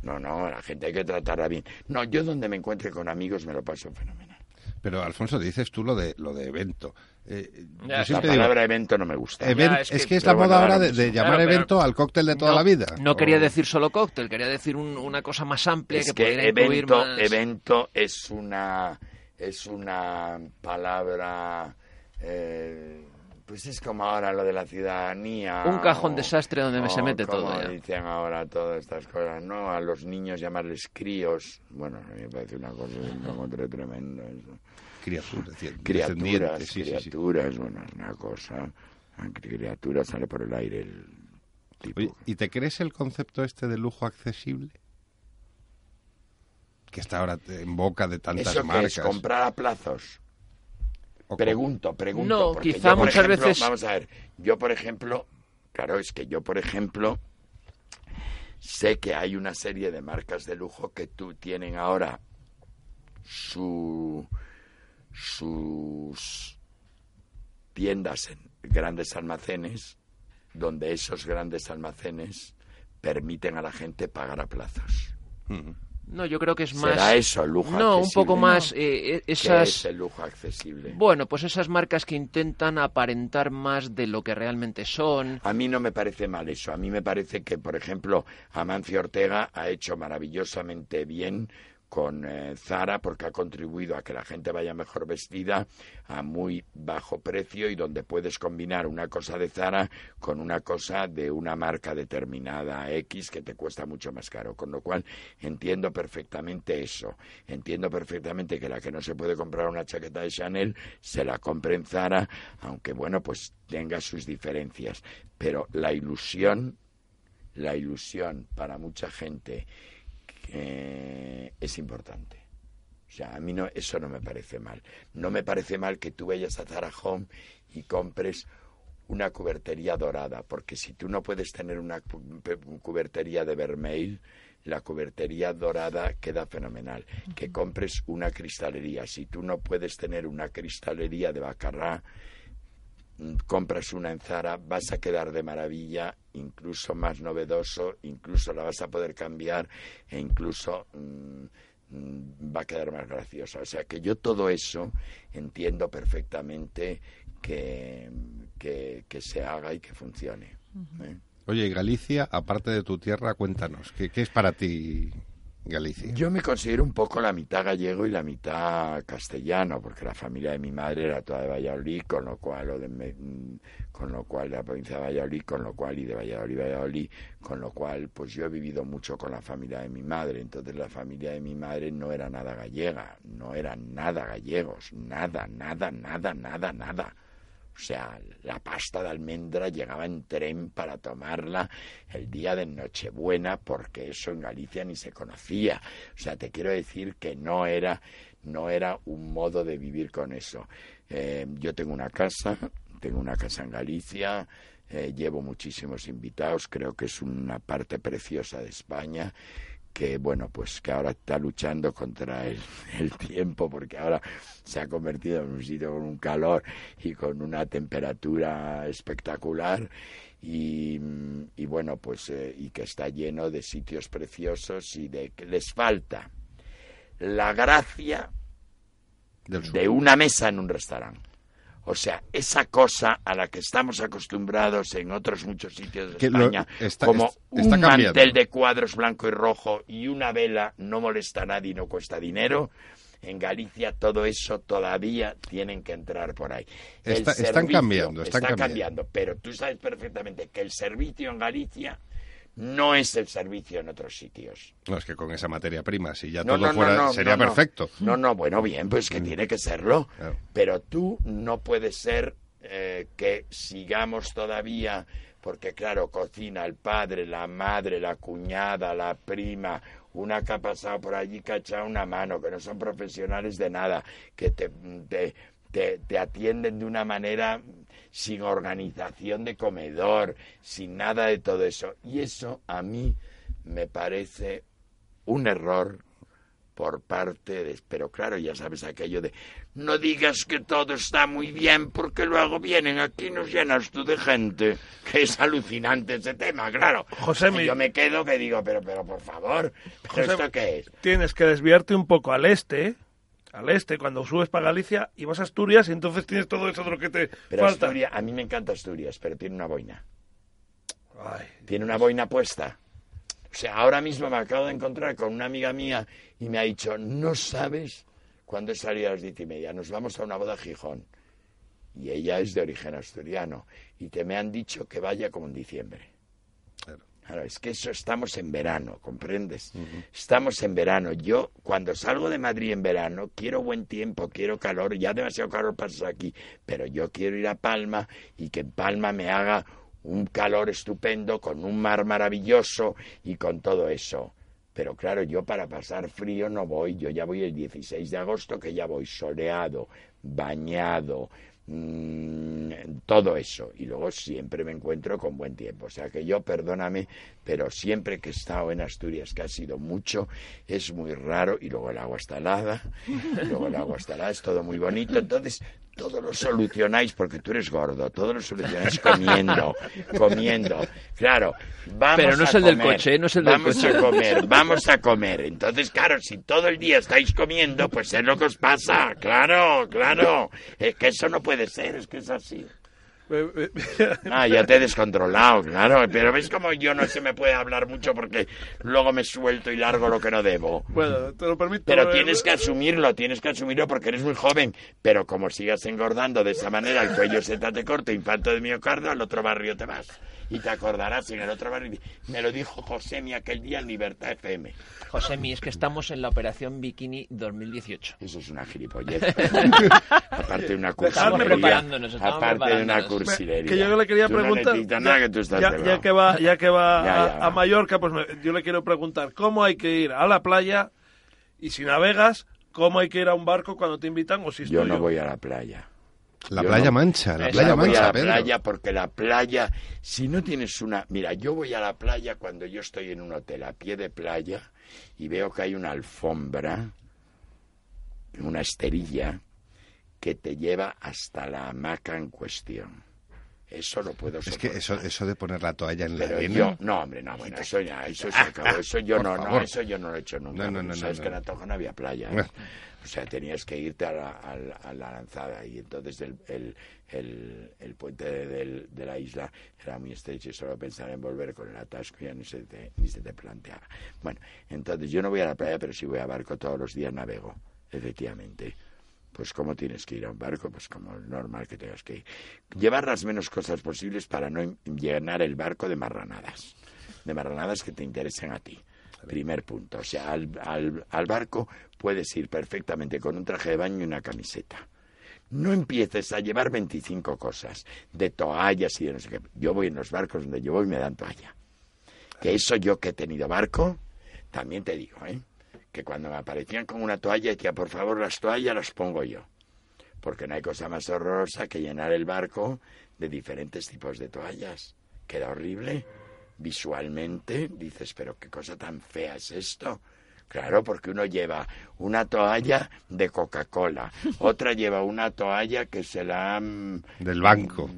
No, no, la gente hay que tratarla bien. No, yo donde me encuentre con amigos me lo paso fenomenal. Pero, Alfonso, dices tú lo de, lo de evento. Eh, Ya, yo la La siempre digo, palabra evento no me gusta. event- Ya, es, es que, es la bueno, moda ahora de, llamar Claro, evento al cóctel de toda No, la vida. No quería O- decir solo cóctel, quería decir un- una cosa más amplia Es que, que pudiera incluir evento, más... evento es una es una palabra eh, pues es como ahora lo de la ciudadanía. Un cajón o- desastre donde se o mete como todo ya. dicen ahora todas estas cosas, ¿no? A los niños llamarles críos. Bueno, a mí me parece una cosa encontré tremendo eso. Criaturas, Criaturas, sí, sí, sí. criaturas, bueno, es una cosa. Criatura sale por el aire el tipo. Oye, ¿y te crees el concepto este de lujo accesible? Que está ahora en boca de tantas ¿Eso marcas. es? ¿Comprar a plazos? O Pregunto, pregunto. No, porque quizá yo, muchas ejemplo, veces- Vamos a ver, yo por ejemplo, claro, es que yo por ejemplo sé que hay una serie de marcas de lujo que tú tienen ahora su sus tiendas en grandes almacenes, donde esos grandes almacenes permiten a la gente pagar a plazos. No, yo creo que es más. ¿Será eso el lujo No, un poco más eh, eh, ¿Qué esas. es el lujo accesible? Bueno, pues esas marcas que intentan aparentar más de lo que realmente son. A mí no me parece mal eso. A mí me parece que, por ejemplo, Amancio Ortega ha hecho maravillosamente bien con eh, Zara porque ha contribuido a que la gente vaya mejor vestida a muy bajo precio y donde puedes combinar una cosa de Zara con una cosa de una marca determinada X que te cuesta mucho más caro. Con lo cual entiendo perfectamente eso. Entiendo perfectamente que la que no se puede comprar una chaqueta de Chanel se la compre en Zara, aunque bueno, pues tenga sus diferencias. Pero la ilusión, la ilusión para mucha gente eh, es importante. O sea, a mí no, eso no me parece mal. No me parece mal que tú vayas a Zara Home y compres una cubertería dorada, porque si tú no puedes tener una cubertería de vermeil, la cubertería dorada queda fenomenal. Que compres una cristalería. Si tú no puedes tener una cristalería de Bacarrá, compras una en Zara, vas a quedar de maravilla, incluso más novedoso, incluso la vas a poder cambiar e incluso mm, va a quedar más graciosa. O sea que yo todo eso entiendo perfectamente que, que, que se haga y que funcione. ¿eh? Oye, y Galicia, aparte de tu tierra, cuéntanos, ¿qué, qué es para ti Yo me considero un poco la mitad gallego y la mitad castellano, porque la familia de mi madre era toda de Valladolid, con lo cual, o de mm, con lo cual de la provincia de Valladolid, con lo cual y de Valladolid, Valladolid, con lo cual, pues yo he vivido mucho con la familia de mi madre. Entonces la familia de mi madre no era nada gallega, no eran nada gallegos, nada, nada, nada, nada, nada. O sea, la pasta de almendra llegaba en tren para tomarla el día de Nochebuena, porque eso en Galicia ni se conocía. O sea, te quiero decir que no era, no era un modo de vivir con eso. Eh, yo tengo una casa, tengo una casa en Galicia, eh, llevo muchísimos invitados, creo que es una parte preciosa de España que bueno pues que ahora está luchando contra el, el tiempo porque ahora se ha convertido en un sitio con un calor y con una temperatura espectacular y, y bueno pues eh, y que está lleno de sitios preciosos y de que les falta la gracia de una mesa en un restaurante. O sea, esa cosa a la que estamos acostumbrados en otros muchos sitios de Que lo- España, está- como está un cambiando. mantel de cuadros blanco y rojo y una vela no molesta a nadie y no cuesta dinero. En Galicia todo eso todavía tienen que entrar por ahí. Está- están cambiando, están está cambiando. pero tú sabes perfectamente que el servicio en Galicia no es el servicio en otros sitios. No, es que con esa materia prima, si ya No, todo no, fuera, no, sería perfecto. No, no, bueno, bien, pues que tiene que serlo. Claro. Pero tú no puedes ser eh, que sigamos todavía, porque claro, cocina el padre, la madre, la cuñada, la prima, una que ha pasado por allí que ha echado una mano, que no son profesionales de nada, que te, te, te- te atienden de una manera sin organización de comedor, sin nada de todo eso. Y eso a mí me parece un error por parte de... Pero claro, ya sabes aquello de... No digas que todo está muy bien porque luego vienen aquí y nos llenas tú de gente. Que es alucinante ese tema, claro. José, mi- Yo me quedo que digo, pero, pero por favor, ¿pero José, ¿esto qué es? Tienes que desviarte un poco al este, al este, cuando subes para Galicia y vas a Asturias y entonces tienes todo eso de lo que te Pero falta. Asturias, a mí me encanta Asturias, pero tiene una boina. Ay, tiene una boina puesta. O sea, ahora mismo me acabo de encontrar con una amiga mía y me ha dicho, no sabes cuándo salido a las diez y media, nos vamos a una boda a Gijón. Y ella es de origen asturiano. Y te me han dicho que vaya como en diciembre. Es que eso estamos en verano, ¿comprendes? Estamos en verano. Yo, cuando salgo de Madrid en verano, quiero buen tiempo, quiero calor, ya demasiado calor pasa aquí, pero yo quiero ir a Palma y que en Palma me haga un calor estupendo, con un mar maravilloso y con todo eso. Pero claro, yo para pasar frío no voy, yo ya voy el 16 de agosto, que ya voy soleado, bañado, mm, todo eso. Y luego siempre me encuentro con buen tiempo. O sea que yo, perdóname, pero siempre que he estado en Asturias, que ha sido mucho, es muy raro. Y luego el agua está helada, y luego el agua está helada, es todo muy bonito. Entonces, todo lo solucionáis porque tú eres gordo, todo lo solucionáis comiendo, comiendo. Claro, vamos Pero no a es el del coche, no es el del vamos coche. a comer, vamos a comer. Entonces, claro, si todo el día estáis comiendo, pues es lo que os pasa. Claro, claro. Es que eso no puede ser, es que es así. Ah, ya te he descontrolado, claro. Pero ves como yo no se me puede hablar mucho porque luego me suelto y largo lo que no debo. Bueno, te lo permito. Pero eh, tienes que asumirlo, tienes que asumirlo porque eres muy joven. Pero como sigas engordando de esa manera, el cuello se te hace corto, infarto de miocardio, al otro barrio te vas. Y te acordarás en el otro barrio. Me lo dijo José mi aquel día en Libertad FM. Josemi, es que estamos en la operación Bikini 2018. Eso es una gilipollez. aparte de una Estamos cursilería. preparándonos, estamos aparte de una. Cursilería. Que yo le quería Tú preguntar. ya, nada que tú estás ya- delgado. ya que va, ya que va Ya, a, ya. a Mallorca, pues me- yo le quiero preguntar cómo hay que ir a la playa y si navegas, cómo hay que ir a un barco cuando te invitan o si es Yo no voy a la playa. La Yo playa no- mancha, la playa voy mancha, a la Pedro. playa porque la playa, si no tienes una... Mira, yo voy a la playa cuando yo estoy en un hotel a pie de playa y veo que hay una alfombra, una esterilla, que te lleva hasta la hamaca en cuestión. Eso lo puedo Es soportar. que eso, eso de poner la toalla en la Pero arena... yo, no, hombre, no, bueno, eso ya, eso se acabó, eso yo no, no, eso yo no lo he hecho nunca. No, no, no, sabes no, que no. en Atocha no había playa. ¿eh? O sea, tenías que irte a la, a la- a la lanzada y entonces el, el, el, el puente de, de la isla era muy estrecho y solo pensar en volver con el atasco ya ni se te, ni se te planteaba. Bueno, entonces yo no voy a la playa, pero si voy a barco todos los días navego, efectivamente. Pues cómo tienes que ir a un barco, pues como es normal que tengas que ir. Llevar las menos cosas posibles para no llenar el barco de marranadas. De marranadas que te interesen a ti. Primer punto. O sea, al, al, al barco puedes ir perfectamente con un traje de baño y una camiseta. No empieces a llevar 25 cosas, de toallas y de no sé qué. Yo voy en los barcos donde yo voy y me dan toalla. Que eso yo que he tenido barco, también te digo, ¿eh? Que cuando me aparecían con una toalla decía, por favor, las toallas las pongo yo. Porque no hay cosa más horrorosa que llenar el barco de diferentes tipos de toallas. Queda horrible. Visualmente dices, pero qué cosa tan fea es esto. Claro, porque uno lleva una toalla de Coca-Cola, otra lleva una toalla que se la han Del banco.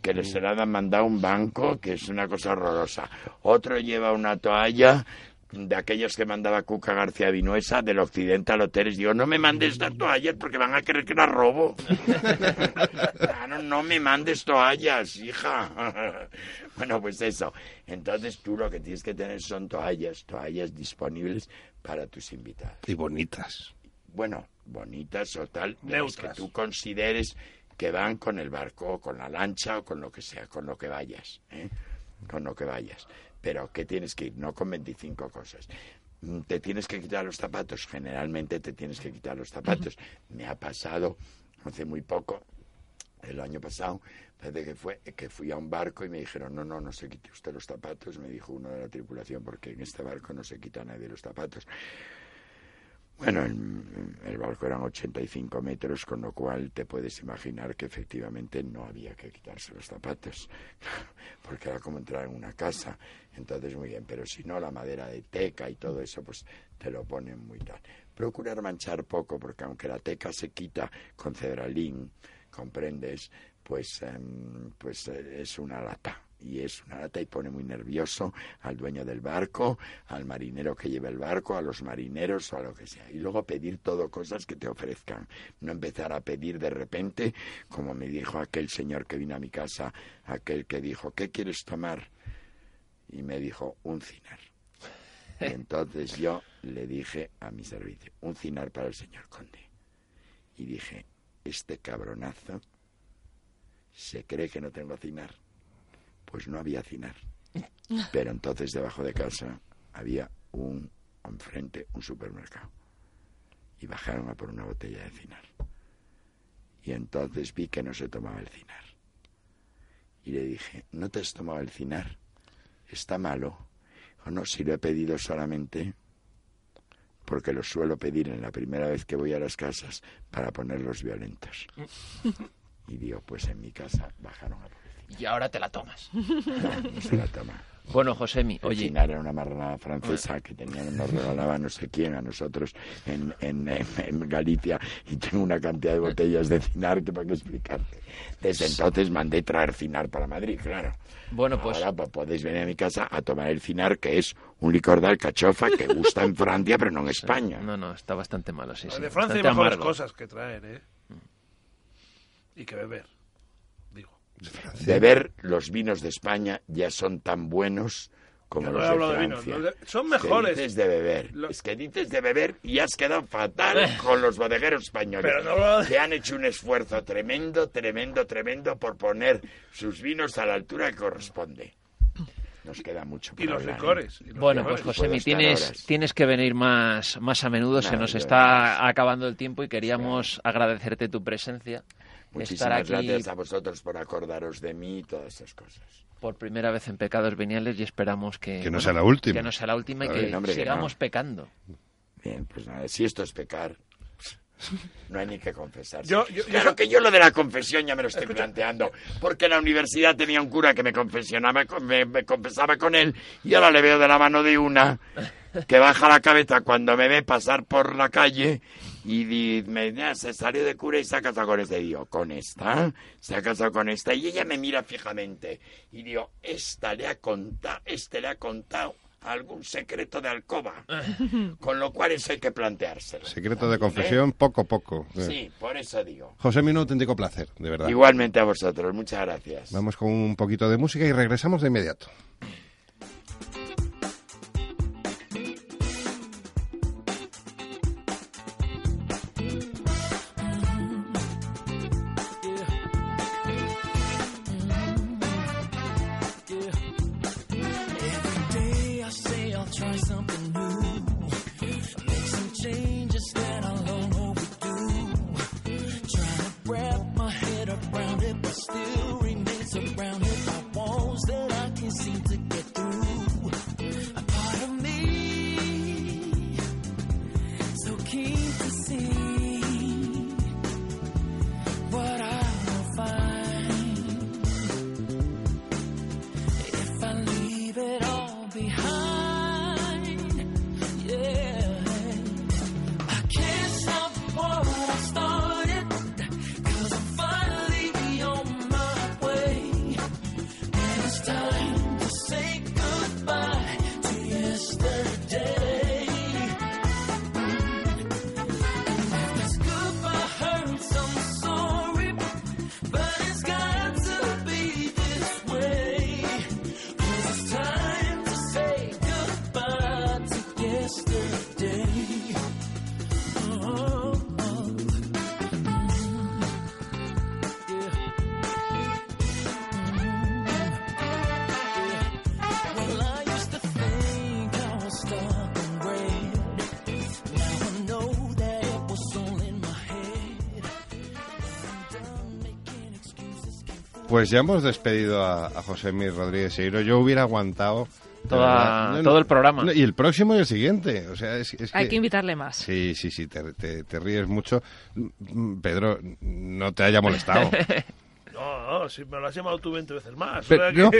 que le se la han mandado a un banco, que es una cosa horrorosa. Otro lleva una toalla de aquellos que mandaba Cuca García Vinuesa del Occidental Hoteles. Digo, no me mandes toallas porque van a creer que las robo. claro, no me mandes toallas, hija. bueno, pues eso. Entonces tú lo que tienes que tener son toallas, toallas disponibles para tus invitados Y bonitas. bueno, bonitas o tal, de las que tú consideres que van con el barco, o con la lancha o con lo que sea, con lo que vayas, ¿eh? con lo que vayas. Pero que tienes que ir, no con 25 cosas. Mm, Te tienes que quitar los zapatos, generalmente te tienes que quitar los zapatos. Me ha pasado hace muy poco, el año pasado, parece que fue que fui a un barco y me dijeron, no, no, no se quite usted los zapatos, me dijo uno de la tripulación, porque en este barco no se quita nadie los zapatos. Bueno, el, el barco eran 85 metros, con lo cual te puedes imaginar que efectivamente no había que quitarse los zapatos, porque era como entrar en una casa. Entonces, muy bien, pero si no, la madera de teca y todo eso, pues te lo ponen muy tal. Procurar manchar poco, porque aunque la teca se quita con cedralín, comprendes, pues, em, pues eh, es una lata. Y es una lata y pone muy nervioso al dueño del barco, al marinero que lleva el barco, a los marineros o a lo que sea. Y luego pedir todo cosas que te ofrezcan. No empezar a pedir de repente, como me dijo aquel señor que vino a mi casa, aquel que dijo, ¿qué quieres tomar? Y me dijo, un cinar. Y entonces yo le dije a mi servicio, un cinar para el señor conde. Y dije, este cabronazo se cree que no tengo cinar. Pues no había cinar. Pero entonces debajo de casa había un, enfrente, un supermercado. Y bajaron a por una botella de cinar. Y entonces vi que no se tomaba el cinar. Y le dije, ¿no te has tomado el cinar? Está malo. O no, si lo he pedido solamente porque lo suelo pedir en la primera vez que voy a las casas para ponerlos violentos. Y digo, pues en mi casa bajaron a por. Y ahora te la tomas. No se la toma. Bueno, Josemi, oye, Cinar era una marranada francesa que tenían, nos regalaba no sé quién a nosotros en, en, en- en Galicia y tengo una cantidad de botellas de Cinar que para qué explicarte. Desde entonces mandé traer Cinar para Madrid, claro. bueno, pues Ahora pues, podéis venir a mi casa a tomar el Cinar, que es un licor de alcachofa que gusta en Francia, pero no en España. no, no, está bastante malo, sí, sí. de Francia hay bastante mejores amargo. cosas que traer, ¿eh? Y que beber, digo. Beber los vinos de España ya son tan buenos como no los de hablado de vinos, Francia. de- son Es que mejores. dices de beber. Lo- Es que dices de beber y has quedado fatal con los bodegueros españoles. Pero no lo- Que han hecho un esfuerzo tremendo, tremendo, tremendo por poner sus vinos a la altura que corresponde. Nos queda mucho por Y los hablar, ¿eh? licores. y los Bueno, pues licores. Josemi, tienes, horas. tienes que venir más, más a menudo, se nos está acabando el tiempo y queríamos agradecerte tu presencia. Muchísimas estar aquí gracias a vosotros por acordaros de mí y todas esas cosas. por primera vez en Pecados Veniales y esperamos que... Que no sea la última. Que no sea la última y que sigamos no. pecando. Bien, pues nada, si esto es pecar, no hay ni que confesar. Yo- yo- claro yo- que yo lo de la confesión ya me lo estoy planteando, porque en la universidad tenía un cura que me confesionaba, con- me, me confesaba con él, y ahora le veo de la mano de una que baja la cabeza cuando me ve pasar por la calle y di- me se salió de cura y se ha casado con esta. Y digo, ¿con esta? Se ha casado con esta. Y ella me mira fijamente. Y digo, esta le ha contado, este le ha contado algún secreto de alcoba. Con lo cual eso hay que planteárselo. Secreto de confesión, poco a poco. ¿Eh? Sí, por eso digo. José, un auténtico placer, de verdad. Igualmente a vosotros, muchas gracias. Vamos con un poquito de música y regresamos de inmediato. Pues ya hemos despedido a, a José Mi Rodríguez Seiro. Yo hubiera aguantado de Toda- verdad. No, no, todo el programa. no, y el próximo y el siguiente. O sea, es, es Hay que invitarle más. Sí, sí, sí, te, te- te ríes mucho. Mm, Pedro, no te haya molestado. No, no, si me lo has llamado tú 20 veces más. o Pero, no,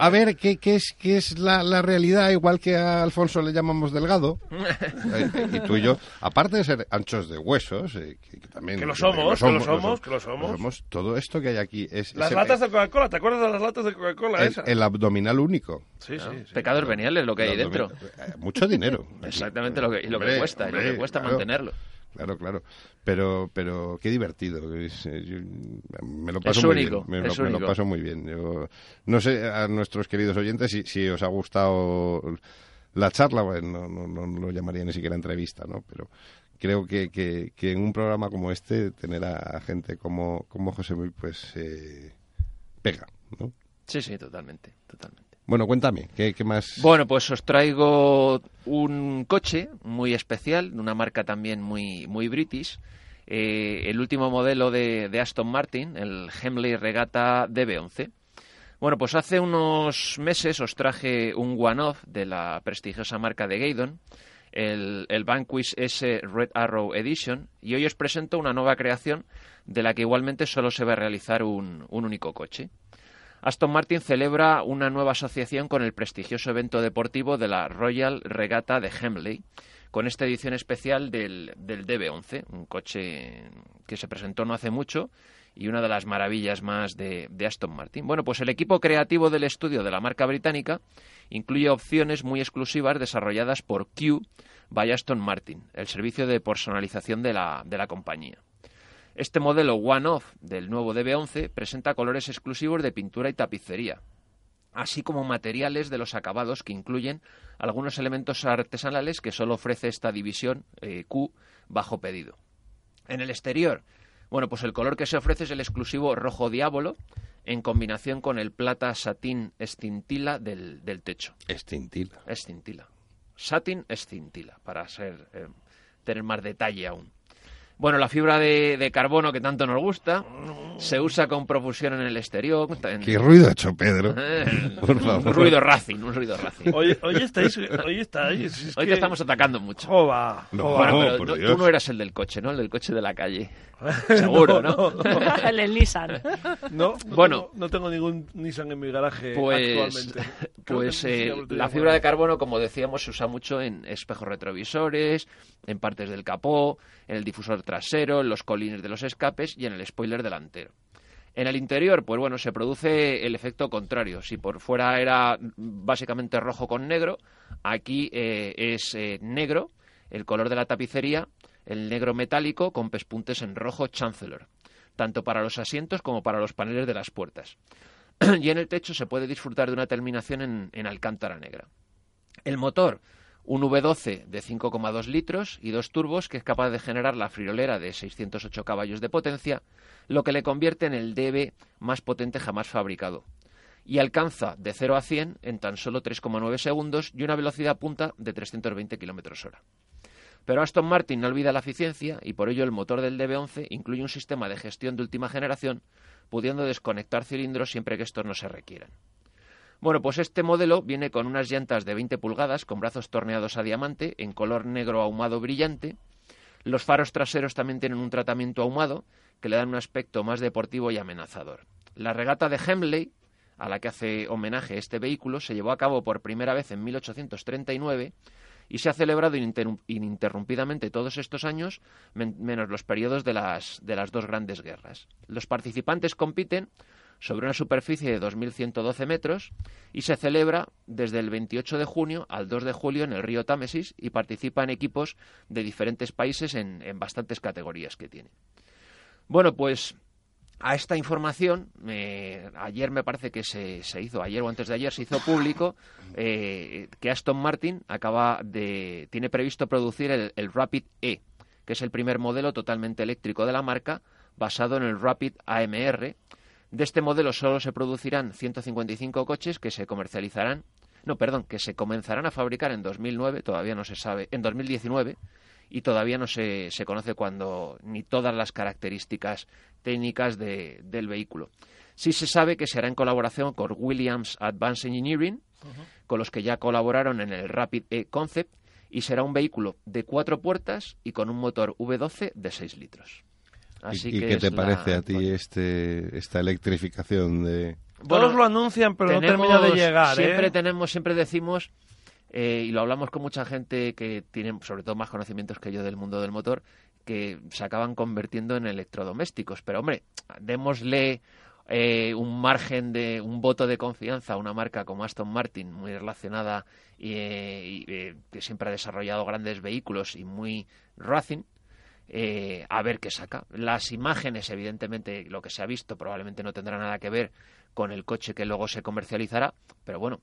a ver, ¿qué, qué es, qué es la, la realidad? Igual que a Alfonso le llamamos delgado, eh, y tú y yo, aparte de ser anchos de huesos, eh, que, que también... Que lo somos, que lo somos, que lo somos. Todo esto que hay aquí es... Las latas de Coca-Cola, ¿te acuerdas de las latas de Coca-Cola el, esas? el abdominal único. Sí, sí, sí. Pecados Veniales, lo que hay dentro. eh, Mucho dinero. Exactamente lo que, y lo que Hombre, cuesta, y lo que cuesta claro. mantenerlo. Claro, claro. Pero, pero qué divertido. es, eh, yo- me lo paso Es muy único, bien. Me, es lo, me lo único. paso muy bien. Yo, no sé a nuestros queridos oyentes si, si os ha gustado la charla. Bueno, no, no, no lo llamaría ni siquiera entrevista, ¿no? Pero creo que, que, que en un programa como este tener a gente como, como José Luis, pues eh, pega, ¿no? Sí, sí, totalmente, totalmente. Bueno, cuéntame, ¿qué, más? Bueno, pues os traigo un coche muy especial, de una marca también muy, muy british. eh, el último modelo de, de Aston Martin, el Hemley Regatta DB11. Bueno, pues hace unos meses os traje un one-off de la prestigiosa marca de Gaydon, el, el Vanquish S Red Arrow Edition, y hoy os presento una nueva creación de la que igualmente solo se va a realizar un, un único coche. Aston Martin celebra una nueva asociación con el prestigioso evento deportivo de la Royal Regatta de Hemley, con esta edición especial del, del DB11, un coche que se presentó no hace mucho y una de las maravillas más de, de Aston Martin. Bueno, pues el equipo creativo del estudio de la marca británica incluye opciones muy exclusivas desarrolladas por Q by Aston Martin, el servicio de personalización de la, de la compañía. Este modelo one-off del nuevo DB11 presenta colores exclusivos de pintura y tapicería, así como materiales de los acabados que incluyen algunos elementos artesanales que solo ofrece esta división eh, Q bajo pedido. En el exterior, bueno, pues el color que se ofrece es el exclusivo rojo diablo en combinación con el plata satín escintila del, del techo. Extintila. Escintila. Satin escintila, para ser, eh, tener más detalle aún. Bueno, la fibra de, de carbono que tanto nos gusta se usa con profusión en el exterior. en- ¿Qué ruido ha hecho Pedro? Eh, Por favor. un ruido racing, un ruido racing. Hoy, hoy estáis, hoy estáis. si es Hoy que- te estamos atacando mucho. Jova, No, jova. Bueno, pero por no- Dios. tú no eras el del coche, ¿no? El del coche de la calle. Seguro, ¿no? No, el Nissan. no, Bueno. tengo- no tengo ningún Nissan en mi garaje Pues, actualmente. Pues eh, la fibra de carbono, como decíamos, se usa mucho en espejos retrovisores, en partes del capó, en el difusor trasero, en los colines de los escapes y en el spoiler delantero. En el interior, pues bueno, se produce el efecto contrario. Si por fuera era básicamente rojo con negro, aquí eh, es eh, negro, el color de la tapicería, el negro metálico con pespuntes en rojo Chancellor, tanto para los asientos como para los paneles de las puertas. y en el techo se puede disfrutar de una terminación en, en alcántara negra. El motor, un V12 de 5,2 litros y dos turbos que es capaz de generar la friolera de 608 caballos de potencia, lo que le convierte en el DB más potente jamás fabricado. Y alcanza de 0 a 100 en tan solo 3,9 segundos y una velocidad punta de 320 kilómetros hora. Pero Aston Martin no olvida la eficiencia y por ello el motor del DB11 incluye un sistema de gestión de última generación, pudiendo desconectar cilindros siempre que estos no se requieran. Bueno, pues este modelo viene con unas llantas de 20 pulgadas con brazos torneados a diamante en color negro ahumado brillante. Los faros traseros también tienen un tratamiento ahumado que le dan un aspecto más deportivo y amenazador. La regata de Hemley, a la que hace homenaje este vehículo, se llevó a cabo por primera vez en 1839 y se ha celebrado ininterrum- ininterrumpidamente todos estos años, men- menos los periodos de las, de las dos grandes guerras. Los participantes compiten sobre una superficie de 2.112 metros y se celebra desde el 28 de junio al 2 de julio en el río Támesis y participan equipos de diferentes países en, en bastantes categorías que tiene. Bueno, pues a esta información, ayer me parece que se, se hizo, ayer o antes de ayer se hizo público eh, que Aston Martin acaba de, tiene previsto producir el Rapid E, que es el primer modelo totalmente eléctrico de la marca, basado en el Rapid AMR. De este modelo solo se producirán 155 coches que se comercializarán, no, perdón, que se comenzarán a fabricar en 2009, todavía no se sabe, en 2019 y todavía no se, se conoce cuándo ni todas las características técnicas de- del vehículo. Sí se sabe que se hará en colaboración con Williams Advanced Engineering, con los que ya colaboraron en el Rapid E Concept, y será un vehículo de cuatro puertas y con un motor V12 de 6 litros. Así ¿Y, y que qué te la- parece a ti este, esta electrificación de...? Todos lo anuncian, pero no termina de llegar, Siempre ¿eh? tenemos, siempre decimos, eh, y lo hablamos con mucha gente que tiene, sobre todo, más conocimientos que yo del mundo del motor, que se acaban convirtiendo en electrodomésticos. Pero, hombre, démosle eh, un margen de, un voto de confianza a una marca como Aston Martin, muy relacionada y, eh, y, eh, que siempre ha desarrollado grandes vehículos y muy racing. Eh, a ver qué saca. Las imágenes, evidentemente, lo que se ha visto probablemente no tendrá nada que ver con el coche que luego se comercializará, pero bueno,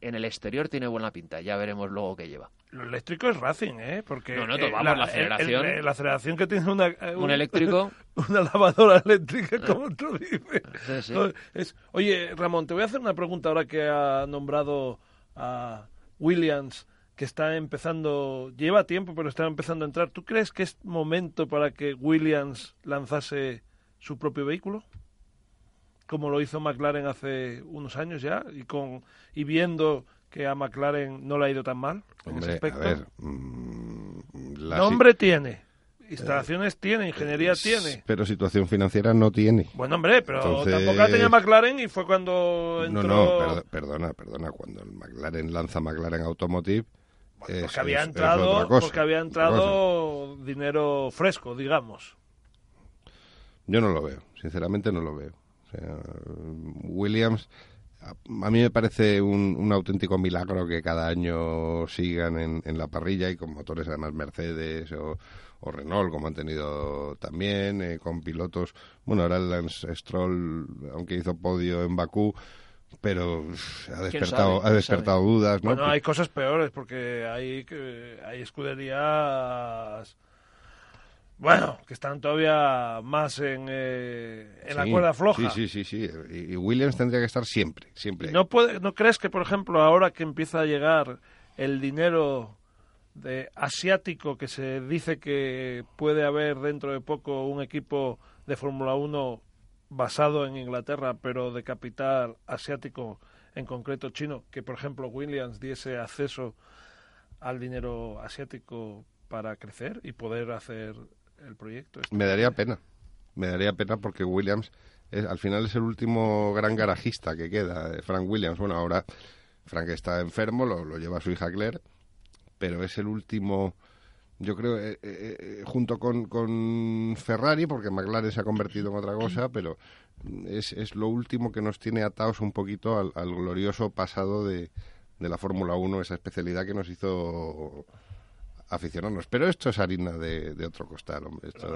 en el exterior tiene buena pinta, ya veremos luego qué lleva. Lo eléctrico es Racing, ¿eh? Porque No, no, eh, vamos, la aceleración- el- el- la aceleración que tiene una, eh, Un eléctrico, una lavadora eléctrica, como tú dices. sí, sí. No, es- oye, Ramón, te voy a hacer una pregunta ahora que ha nombrado a Williams, que está empezando, lleva tiempo, pero está empezando a entrar. ¿Tú crees que es momento para que Williams lanzase su propio vehículo? Como lo hizo McLaren hace unos años ya, y, con, y viendo que a McLaren no le ha ido tan mal en ese Hombre, a aspecto. ver... mm, la Nombre tiene. instalaciones tiene, ingeniería tiene. Pero situación financiera no tiene. Bueno, hombre, pero Entonces- tampoco la tenía McLaren y fue cuando entró... No, no, perdo- perdona, perdona. Cuando el McLaren lanza McLaren Automotive. Es- porque había es- entrado, otra cosa, porque había otra cosa. entrado dinero fresco, digamos. Yo no lo veo, sinceramente no lo veo. O sea, Williams, a, a mí me parece un, un auténtico milagro que cada año sigan en, en la parrilla y con motores además Mercedes o, o Renault, como han tenido también, eh, con pilotos. Bueno, ahora el Lance Stroll, aunque hizo podio en Bakú, pero ha despertado, sabe? ha ¿Quién despertado dudas, ¿no? Bueno, hay cosas peores porque hay, que- hay escuderías... Bueno, que están todavía más en, eh, en la cuerda floja. Sí, sí, sí, sí. Y, Williams tendría que estar siempre, siempre. ¿Y ¿No, puede, ¿No crees que, por ejemplo, ahora que empieza a llegar el dinero de asiático, que se dice que puede haber dentro de poco un equipo de Fórmula 1 basado en Inglaterra, pero de capital asiático, en concreto chino, que, por ejemplo, Williams diese acceso al dinero asiático para crecer y poder hacer el proyecto? Me daría pena. Me daría pena porque Williams es- al final es el último gran garajista que queda. Frank Williams. Bueno, ahora Frank está enfermo, lo, lo lleva su hija Claire, pero es el último, yo creo, eh, eh, eh, junto con, con Ferrari, porque McLaren se ha convertido en otra cosa, pero es, es lo último que nos tiene atados un poquito al, al glorioso pasado de, de la Fórmula 1, esa especialidad que nos hizo aficionarnos. Pero esto es harina de, de otro costal, hombre. Esto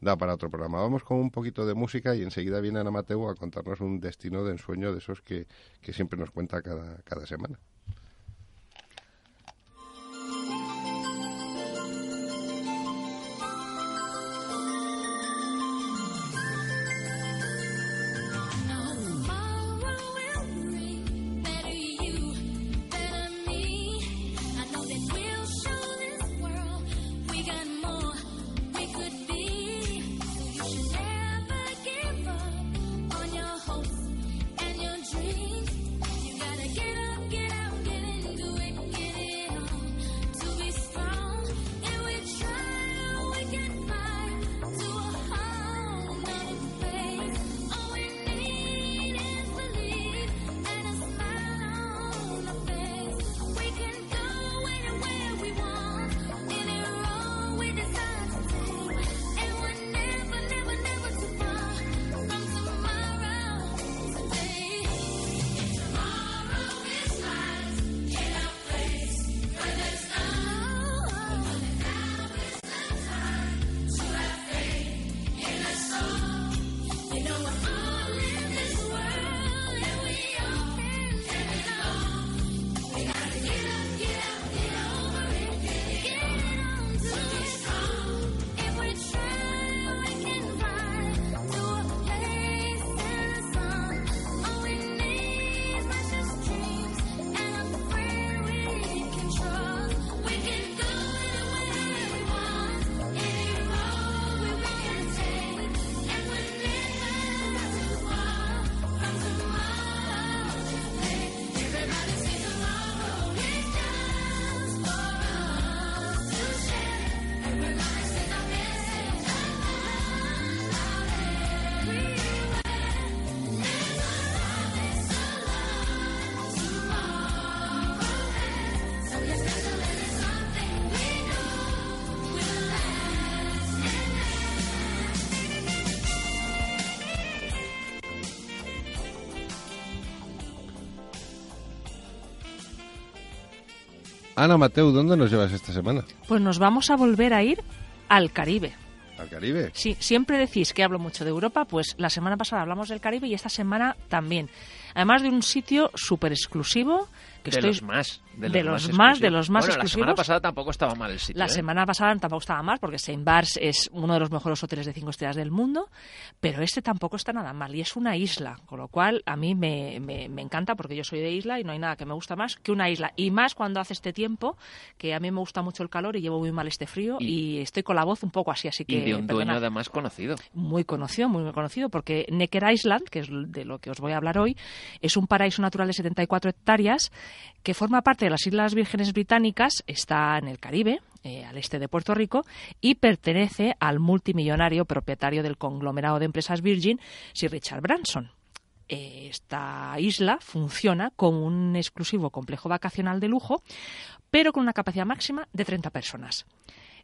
da para otro programa. Vamos con un poquito de música y enseguida viene Ana Mateo a contarnos un destino de ensueño de esos que, que siempre nos cuenta cada, cada semana. Ana Mateo, ¿dónde nos llevas esta semana? Pues nos vamos a volver a ir al Caribe. ¿Al Caribe? Sí, siempre decís que hablo mucho de Europa, pues la semana pasada hablamos del Caribe y esta semana también. Además de un sitio súper exclusivo que de estoy los más. De los, de los más, más, exclusivos. de los más bueno, la semana pasada tampoco estaba mal el sitio. La ¿eh? semana pasada tampoco estaba mal porque Saint Bars es uno de los mejores hoteles de cinco estrellas del mundo, pero este tampoco está nada mal y es una isla, con lo cual a mí me, me- me encanta porque yo soy de isla y no hay nada que me gusta más que una isla y más cuando hace este tiempo que a mí me gusta mucho el calor y llevo muy mal este frío y, Y- estoy con la voz un poco así, así que Y de un dueño además conocido. muy conocido, muy, muy conocido, porque Necker Island, que es de lo que os voy a hablar hoy, Es un paraíso natural de 74 hectáreas que forma parte de las Islas Vírgenes Británicas, está en el Caribe, eh, al este de Puerto Rico, y pertenece al multimillonario propietario del conglomerado de empresas Virgin, Sir Richard Branson. Eh, Esta isla funciona como un exclusivo complejo vacacional de lujo, pero con una capacidad máxima de 30 personas.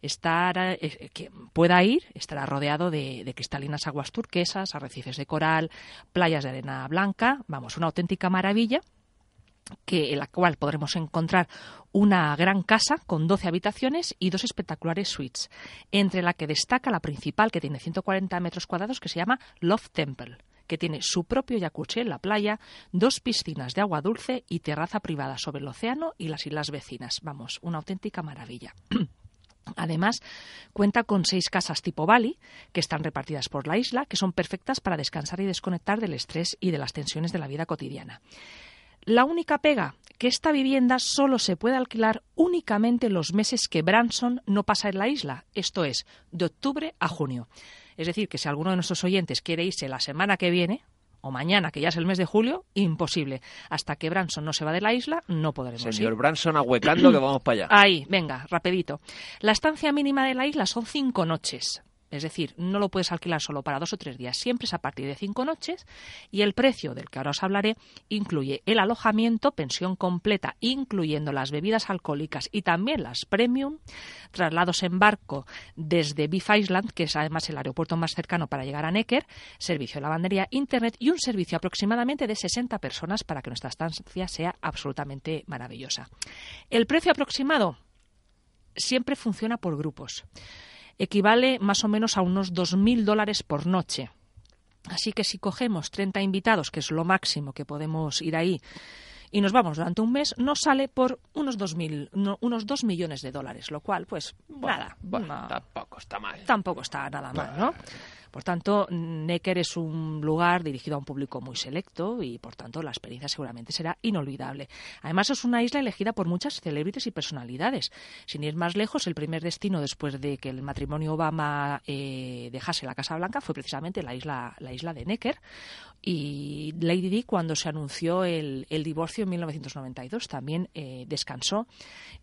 Estará, eh, que pueda ir estará rodeado de, de cristalinas aguas turquesas, arrecifes de coral, playas de arena blanca, vamos, una auténtica maravilla que en la cual podremos encontrar una gran casa con 12 habitaciones y dos espectaculares suites, entre la que destaca la principal que tiene 140 metros cuadrados que se llama Love Temple que tiene su propio jacuzzi en la playa, dos piscinas de agua dulce y terraza privada sobre el océano y las islas vecinas. Vamos, una auténtica maravilla. Además, cuenta con seis casas tipo Bali, que están repartidas por la isla, que son perfectas para descansar y desconectar del estrés y de las tensiones de la vida cotidiana. La única pega, que esta vivienda solo se puede alquilar únicamente los meses que Branson no pasa en la isla, esto es, de octubre a junio. Es decir, que si alguno de nuestros oyentes quiere irse la semana que viene, o mañana, que ya es el mes de julio, imposible. Hasta que Branson no se va de la isla, no podremos ir. Señor Branson ahuecando que vamos para allá. Ahí, venga, rapidito. La estancia mínima de la isla son cinco noches. Es decir, no lo puedes alquilar solo para dos o tres días, siempre es a partir de cinco noches y el precio del que ahora os hablaré incluye el alojamiento, pensión completa, incluyendo las bebidas alcohólicas y también las premium, traslados en barco desde Beef Island, que es además el aeropuerto más cercano para llegar a Necker, servicio de lavandería, internet y un servicio aproximadamente de 60 personas para que nuestra estancia sea absolutamente maravillosa. El precio aproximado siempre funciona por grupos equivale más o menos a unos 2.000 dólares por noche. Así que si cogemos 30 invitados, que es lo máximo que podemos ir ahí, y nos vamos durante un mes, nos sale por unos 2.000, no, unos 2 millones de dólares, lo cual, pues, nada, Bueno, no- tampoco está mal. tampoco está nada mal, ¿no? Por tanto, Necker es un lugar dirigido a un público muy selecto y, por tanto, la experiencia seguramente será inolvidable. Además, es una isla elegida por muchas celebrities y personalidades. Sin ir más lejos, el primer destino después de que el matrimonio Obama eh, dejase la Casa Blanca fue precisamente la isla, la isla de Necker. Y Lady Di, cuando se anunció el, el divorcio en 1992, también eh, descansó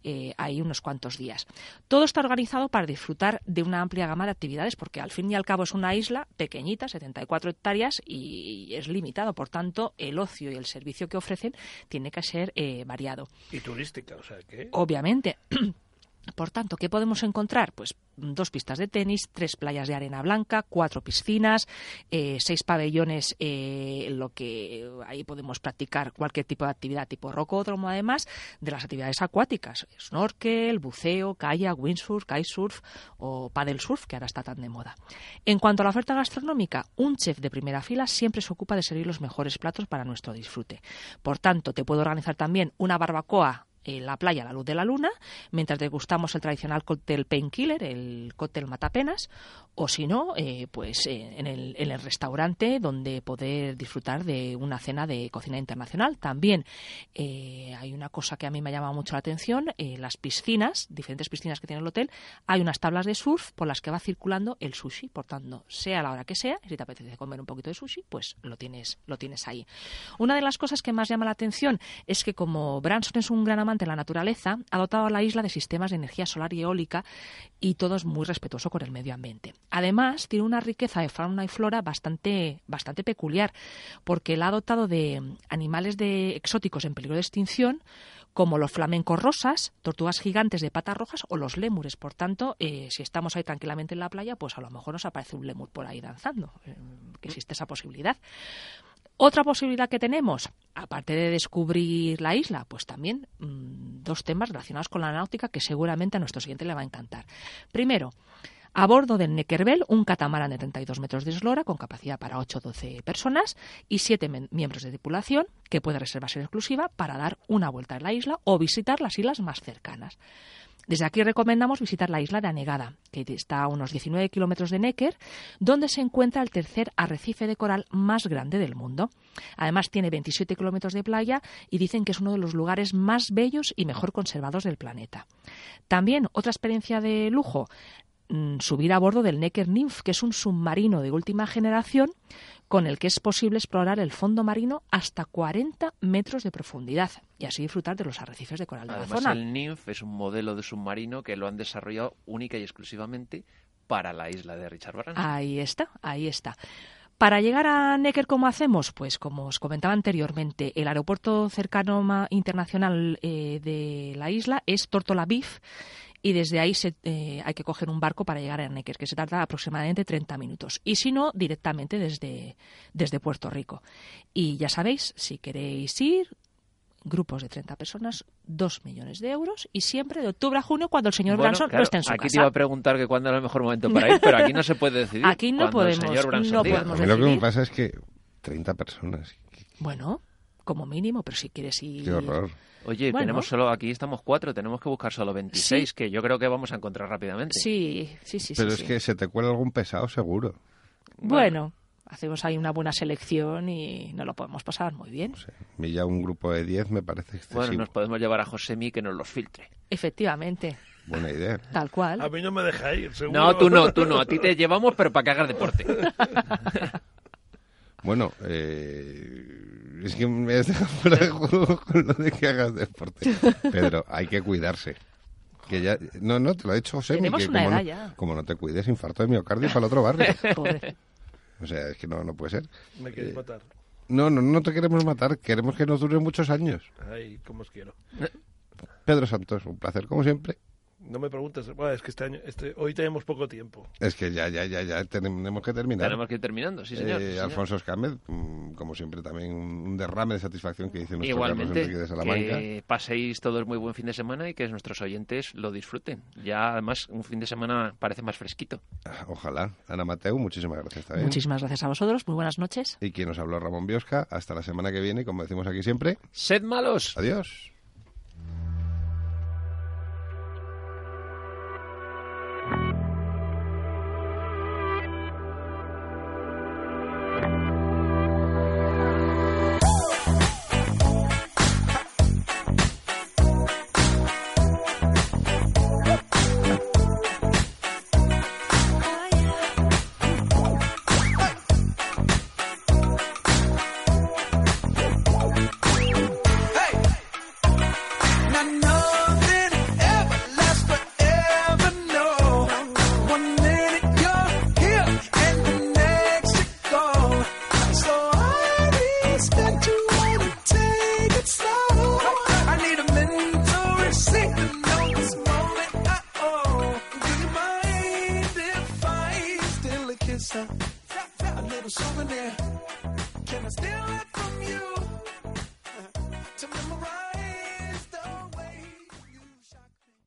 eh, ahí unos cuantos días. Todo está organizado para disfrutar de una amplia gama de actividades, porque al fin y al cabo es una isla pequeñita, 74 hectáreas, y es limitado. Por tanto, el ocio y el servicio que ofrecen tiene que ser eh, variado. Y turística, o sea que... Obviamente. Por tanto, ¿qué podemos encontrar? Pues dos pistas de tenis, tres playas de arena blanca, cuatro piscinas, eh, seis pabellones eh, lo que ahí podemos practicar cualquier tipo de actividad tipo rocódromo, además de las actividades acuáticas, snorkel, buceo, kayak, windsurf, kitesurf o paddle surf, que ahora está tan de moda. En cuanto a la oferta gastronómica, un chef de primera fila siempre se ocupa de servir los mejores platos para nuestro disfrute. Por tanto, te puedo organizar también una barbacoa en la playa a la luz de la luna, mientras degustamos el tradicional cóctel painkiller, el cóctel matapenas, o si no, eh, pues eh, en, el, en el restaurante donde poder disfrutar de una cena de cocina internacional. También eh, hay una cosa que a mí me ha llamado mucho la atención, eh, las piscinas, diferentes piscinas que tiene el hotel, hay unas tablas de surf por las que va circulando el sushi, por tanto, sea la hora que sea, si te apetece comer un poquito de sushi, pues lo tienes, lo tienes ahí. Una de las cosas que más llama la atención es que como Branson es un gran amante la naturaleza, ha dotado a la isla de sistemas de energía solar y eólica y todo es muy respetuoso con el medio ambiente. Además, tiene una riqueza de fauna y flora bastante, bastante peculiar, porque la ha dotado de animales de, exóticos en peligro de extinción, como los flamencos rosas, tortugas gigantes de patas rojas o los lémures. Por tanto, eh, si estamos ahí tranquilamente en la playa, pues a lo mejor nos aparece un lémur por ahí danzando, eh, que existe esa posibilidad. Otra posibilidad que tenemos, aparte de descubrir la isla, pues también mmm, dos temas relacionados con la náutica que seguramente a nuestro siguiente le va a encantar. Primero, a bordo del Neckerbel, un catamarán de 32 metros de eslora con capacidad para 8 o 12 personas y 7 miembros de tripulación que puede reservarse en exclusiva para dar una vuelta en la isla o visitar las islas más cercanas. Desde aquí recomendamos visitar la isla de Anegada, que está a unos 19 kilómetros de Necker, donde se encuentra el tercer arrecife de coral más grande del mundo. Además, tiene 27 kilómetros de playa y dicen que es uno de los lugares más bellos y mejor conservados del planeta. También, otra experiencia de lujo, subir a bordo del Necker Nymph, que es un submarino de última generación con el que es posible explorar el fondo marino hasta 40 metros de profundidad y así disfrutar de los arrecifes de coral de la Además, zona. el NIMF es un modelo de submarino que lo han desarrollado única y exclusivamente para la isla de Richard Branson. Ahí está, ahí está. Para llegar a Necker, ¿cómo hacemos? Pues como os comentaba anteriormente, el aeropuerto cercano internacional eh, de la isla es Tortola Beach y desde ahí se, eh, hay que coger un barco para llegar a Necker, que se tarda aproximadamente 30 minutos. Y si no, directamente desde, desde Puerto Rico. Y ya sabéis, si queréis ir, grupos de 30 personas, 2 millones de euros y siempre de octubre a junio cuando el señor Bueno, Branson claro, no esté en su aquí te casa. iba a preguntar que cuándo era el mejor momento para ir, pero aquí no se puede decidir. Aquí no Cuando el podemos, señor no podemos mí lo que me decidir. pasa es que 30 personas. Bueno, como mínimo, pero si quieres ir... qué horror. Oye, Bueno. tenemos solo aquí estamos cuatro, tenemos que buscar solo 26, Sí. que yo creo que vamos a encontrar rápidamente. Sí, sí, sí. Pero sí, es sí. que se te cuela algún pesado seguro. Bueno, hacemos ahí una buena selección y nos lo podemos pasar muy bien. No sé, a mí ya un grupo de 10 me parece excesivo. Bueno, nos podemos llevar a Josemi que nos los filtre. Efectivamente, Buena idea. tal cual. A mí no me deja ir, seguro. No, tú no, tú no. A ti te llevamos, pero para que hagas deporte. Bueno, eh, es que me has dejado fuera de juego con lo de que hagas deporte. Pedro, hay que cuidarse. Que ya, no, no, te lo ha dicho José. Tenemos que una como, edad no, ya. como no te cuides, infarto de miocardio para el otro barrio. Pobre. O sea, es que no, no puede ser. Me queréis matar. No, no, no te queremos matar, queremos que nos dure muchos años. Ay, cómo os quiero. Pedro Santos, un placer como siempre. No me preguntes. Bueno, es que este año, este, hoy tenemos poco tiempo. Es que ya, ya, ya, ya tenemos que terminar. Tenemos que ir terminando, sí, señor. Eh, sí, señor. Alfonso Escámez, mm, como siempre, también un derrame de satisfacción que dice nuestro Igualmente, Carlos Enrique de Salamanca. que paséis todos muy buen fin de semana y que nuestros oyentes lo disfruten. Ya, además, un fin de semana parece más fresquito. Ah, Ojalá. Ana Mateu, muchísimas gracias también. Muchísimas gracias a vosotros, muy buenas noches. Y quien nos habló, Ramón Biosca. Hasta la semana que viene, como decimos aquí siempre. ¡Sed malos! Adiós.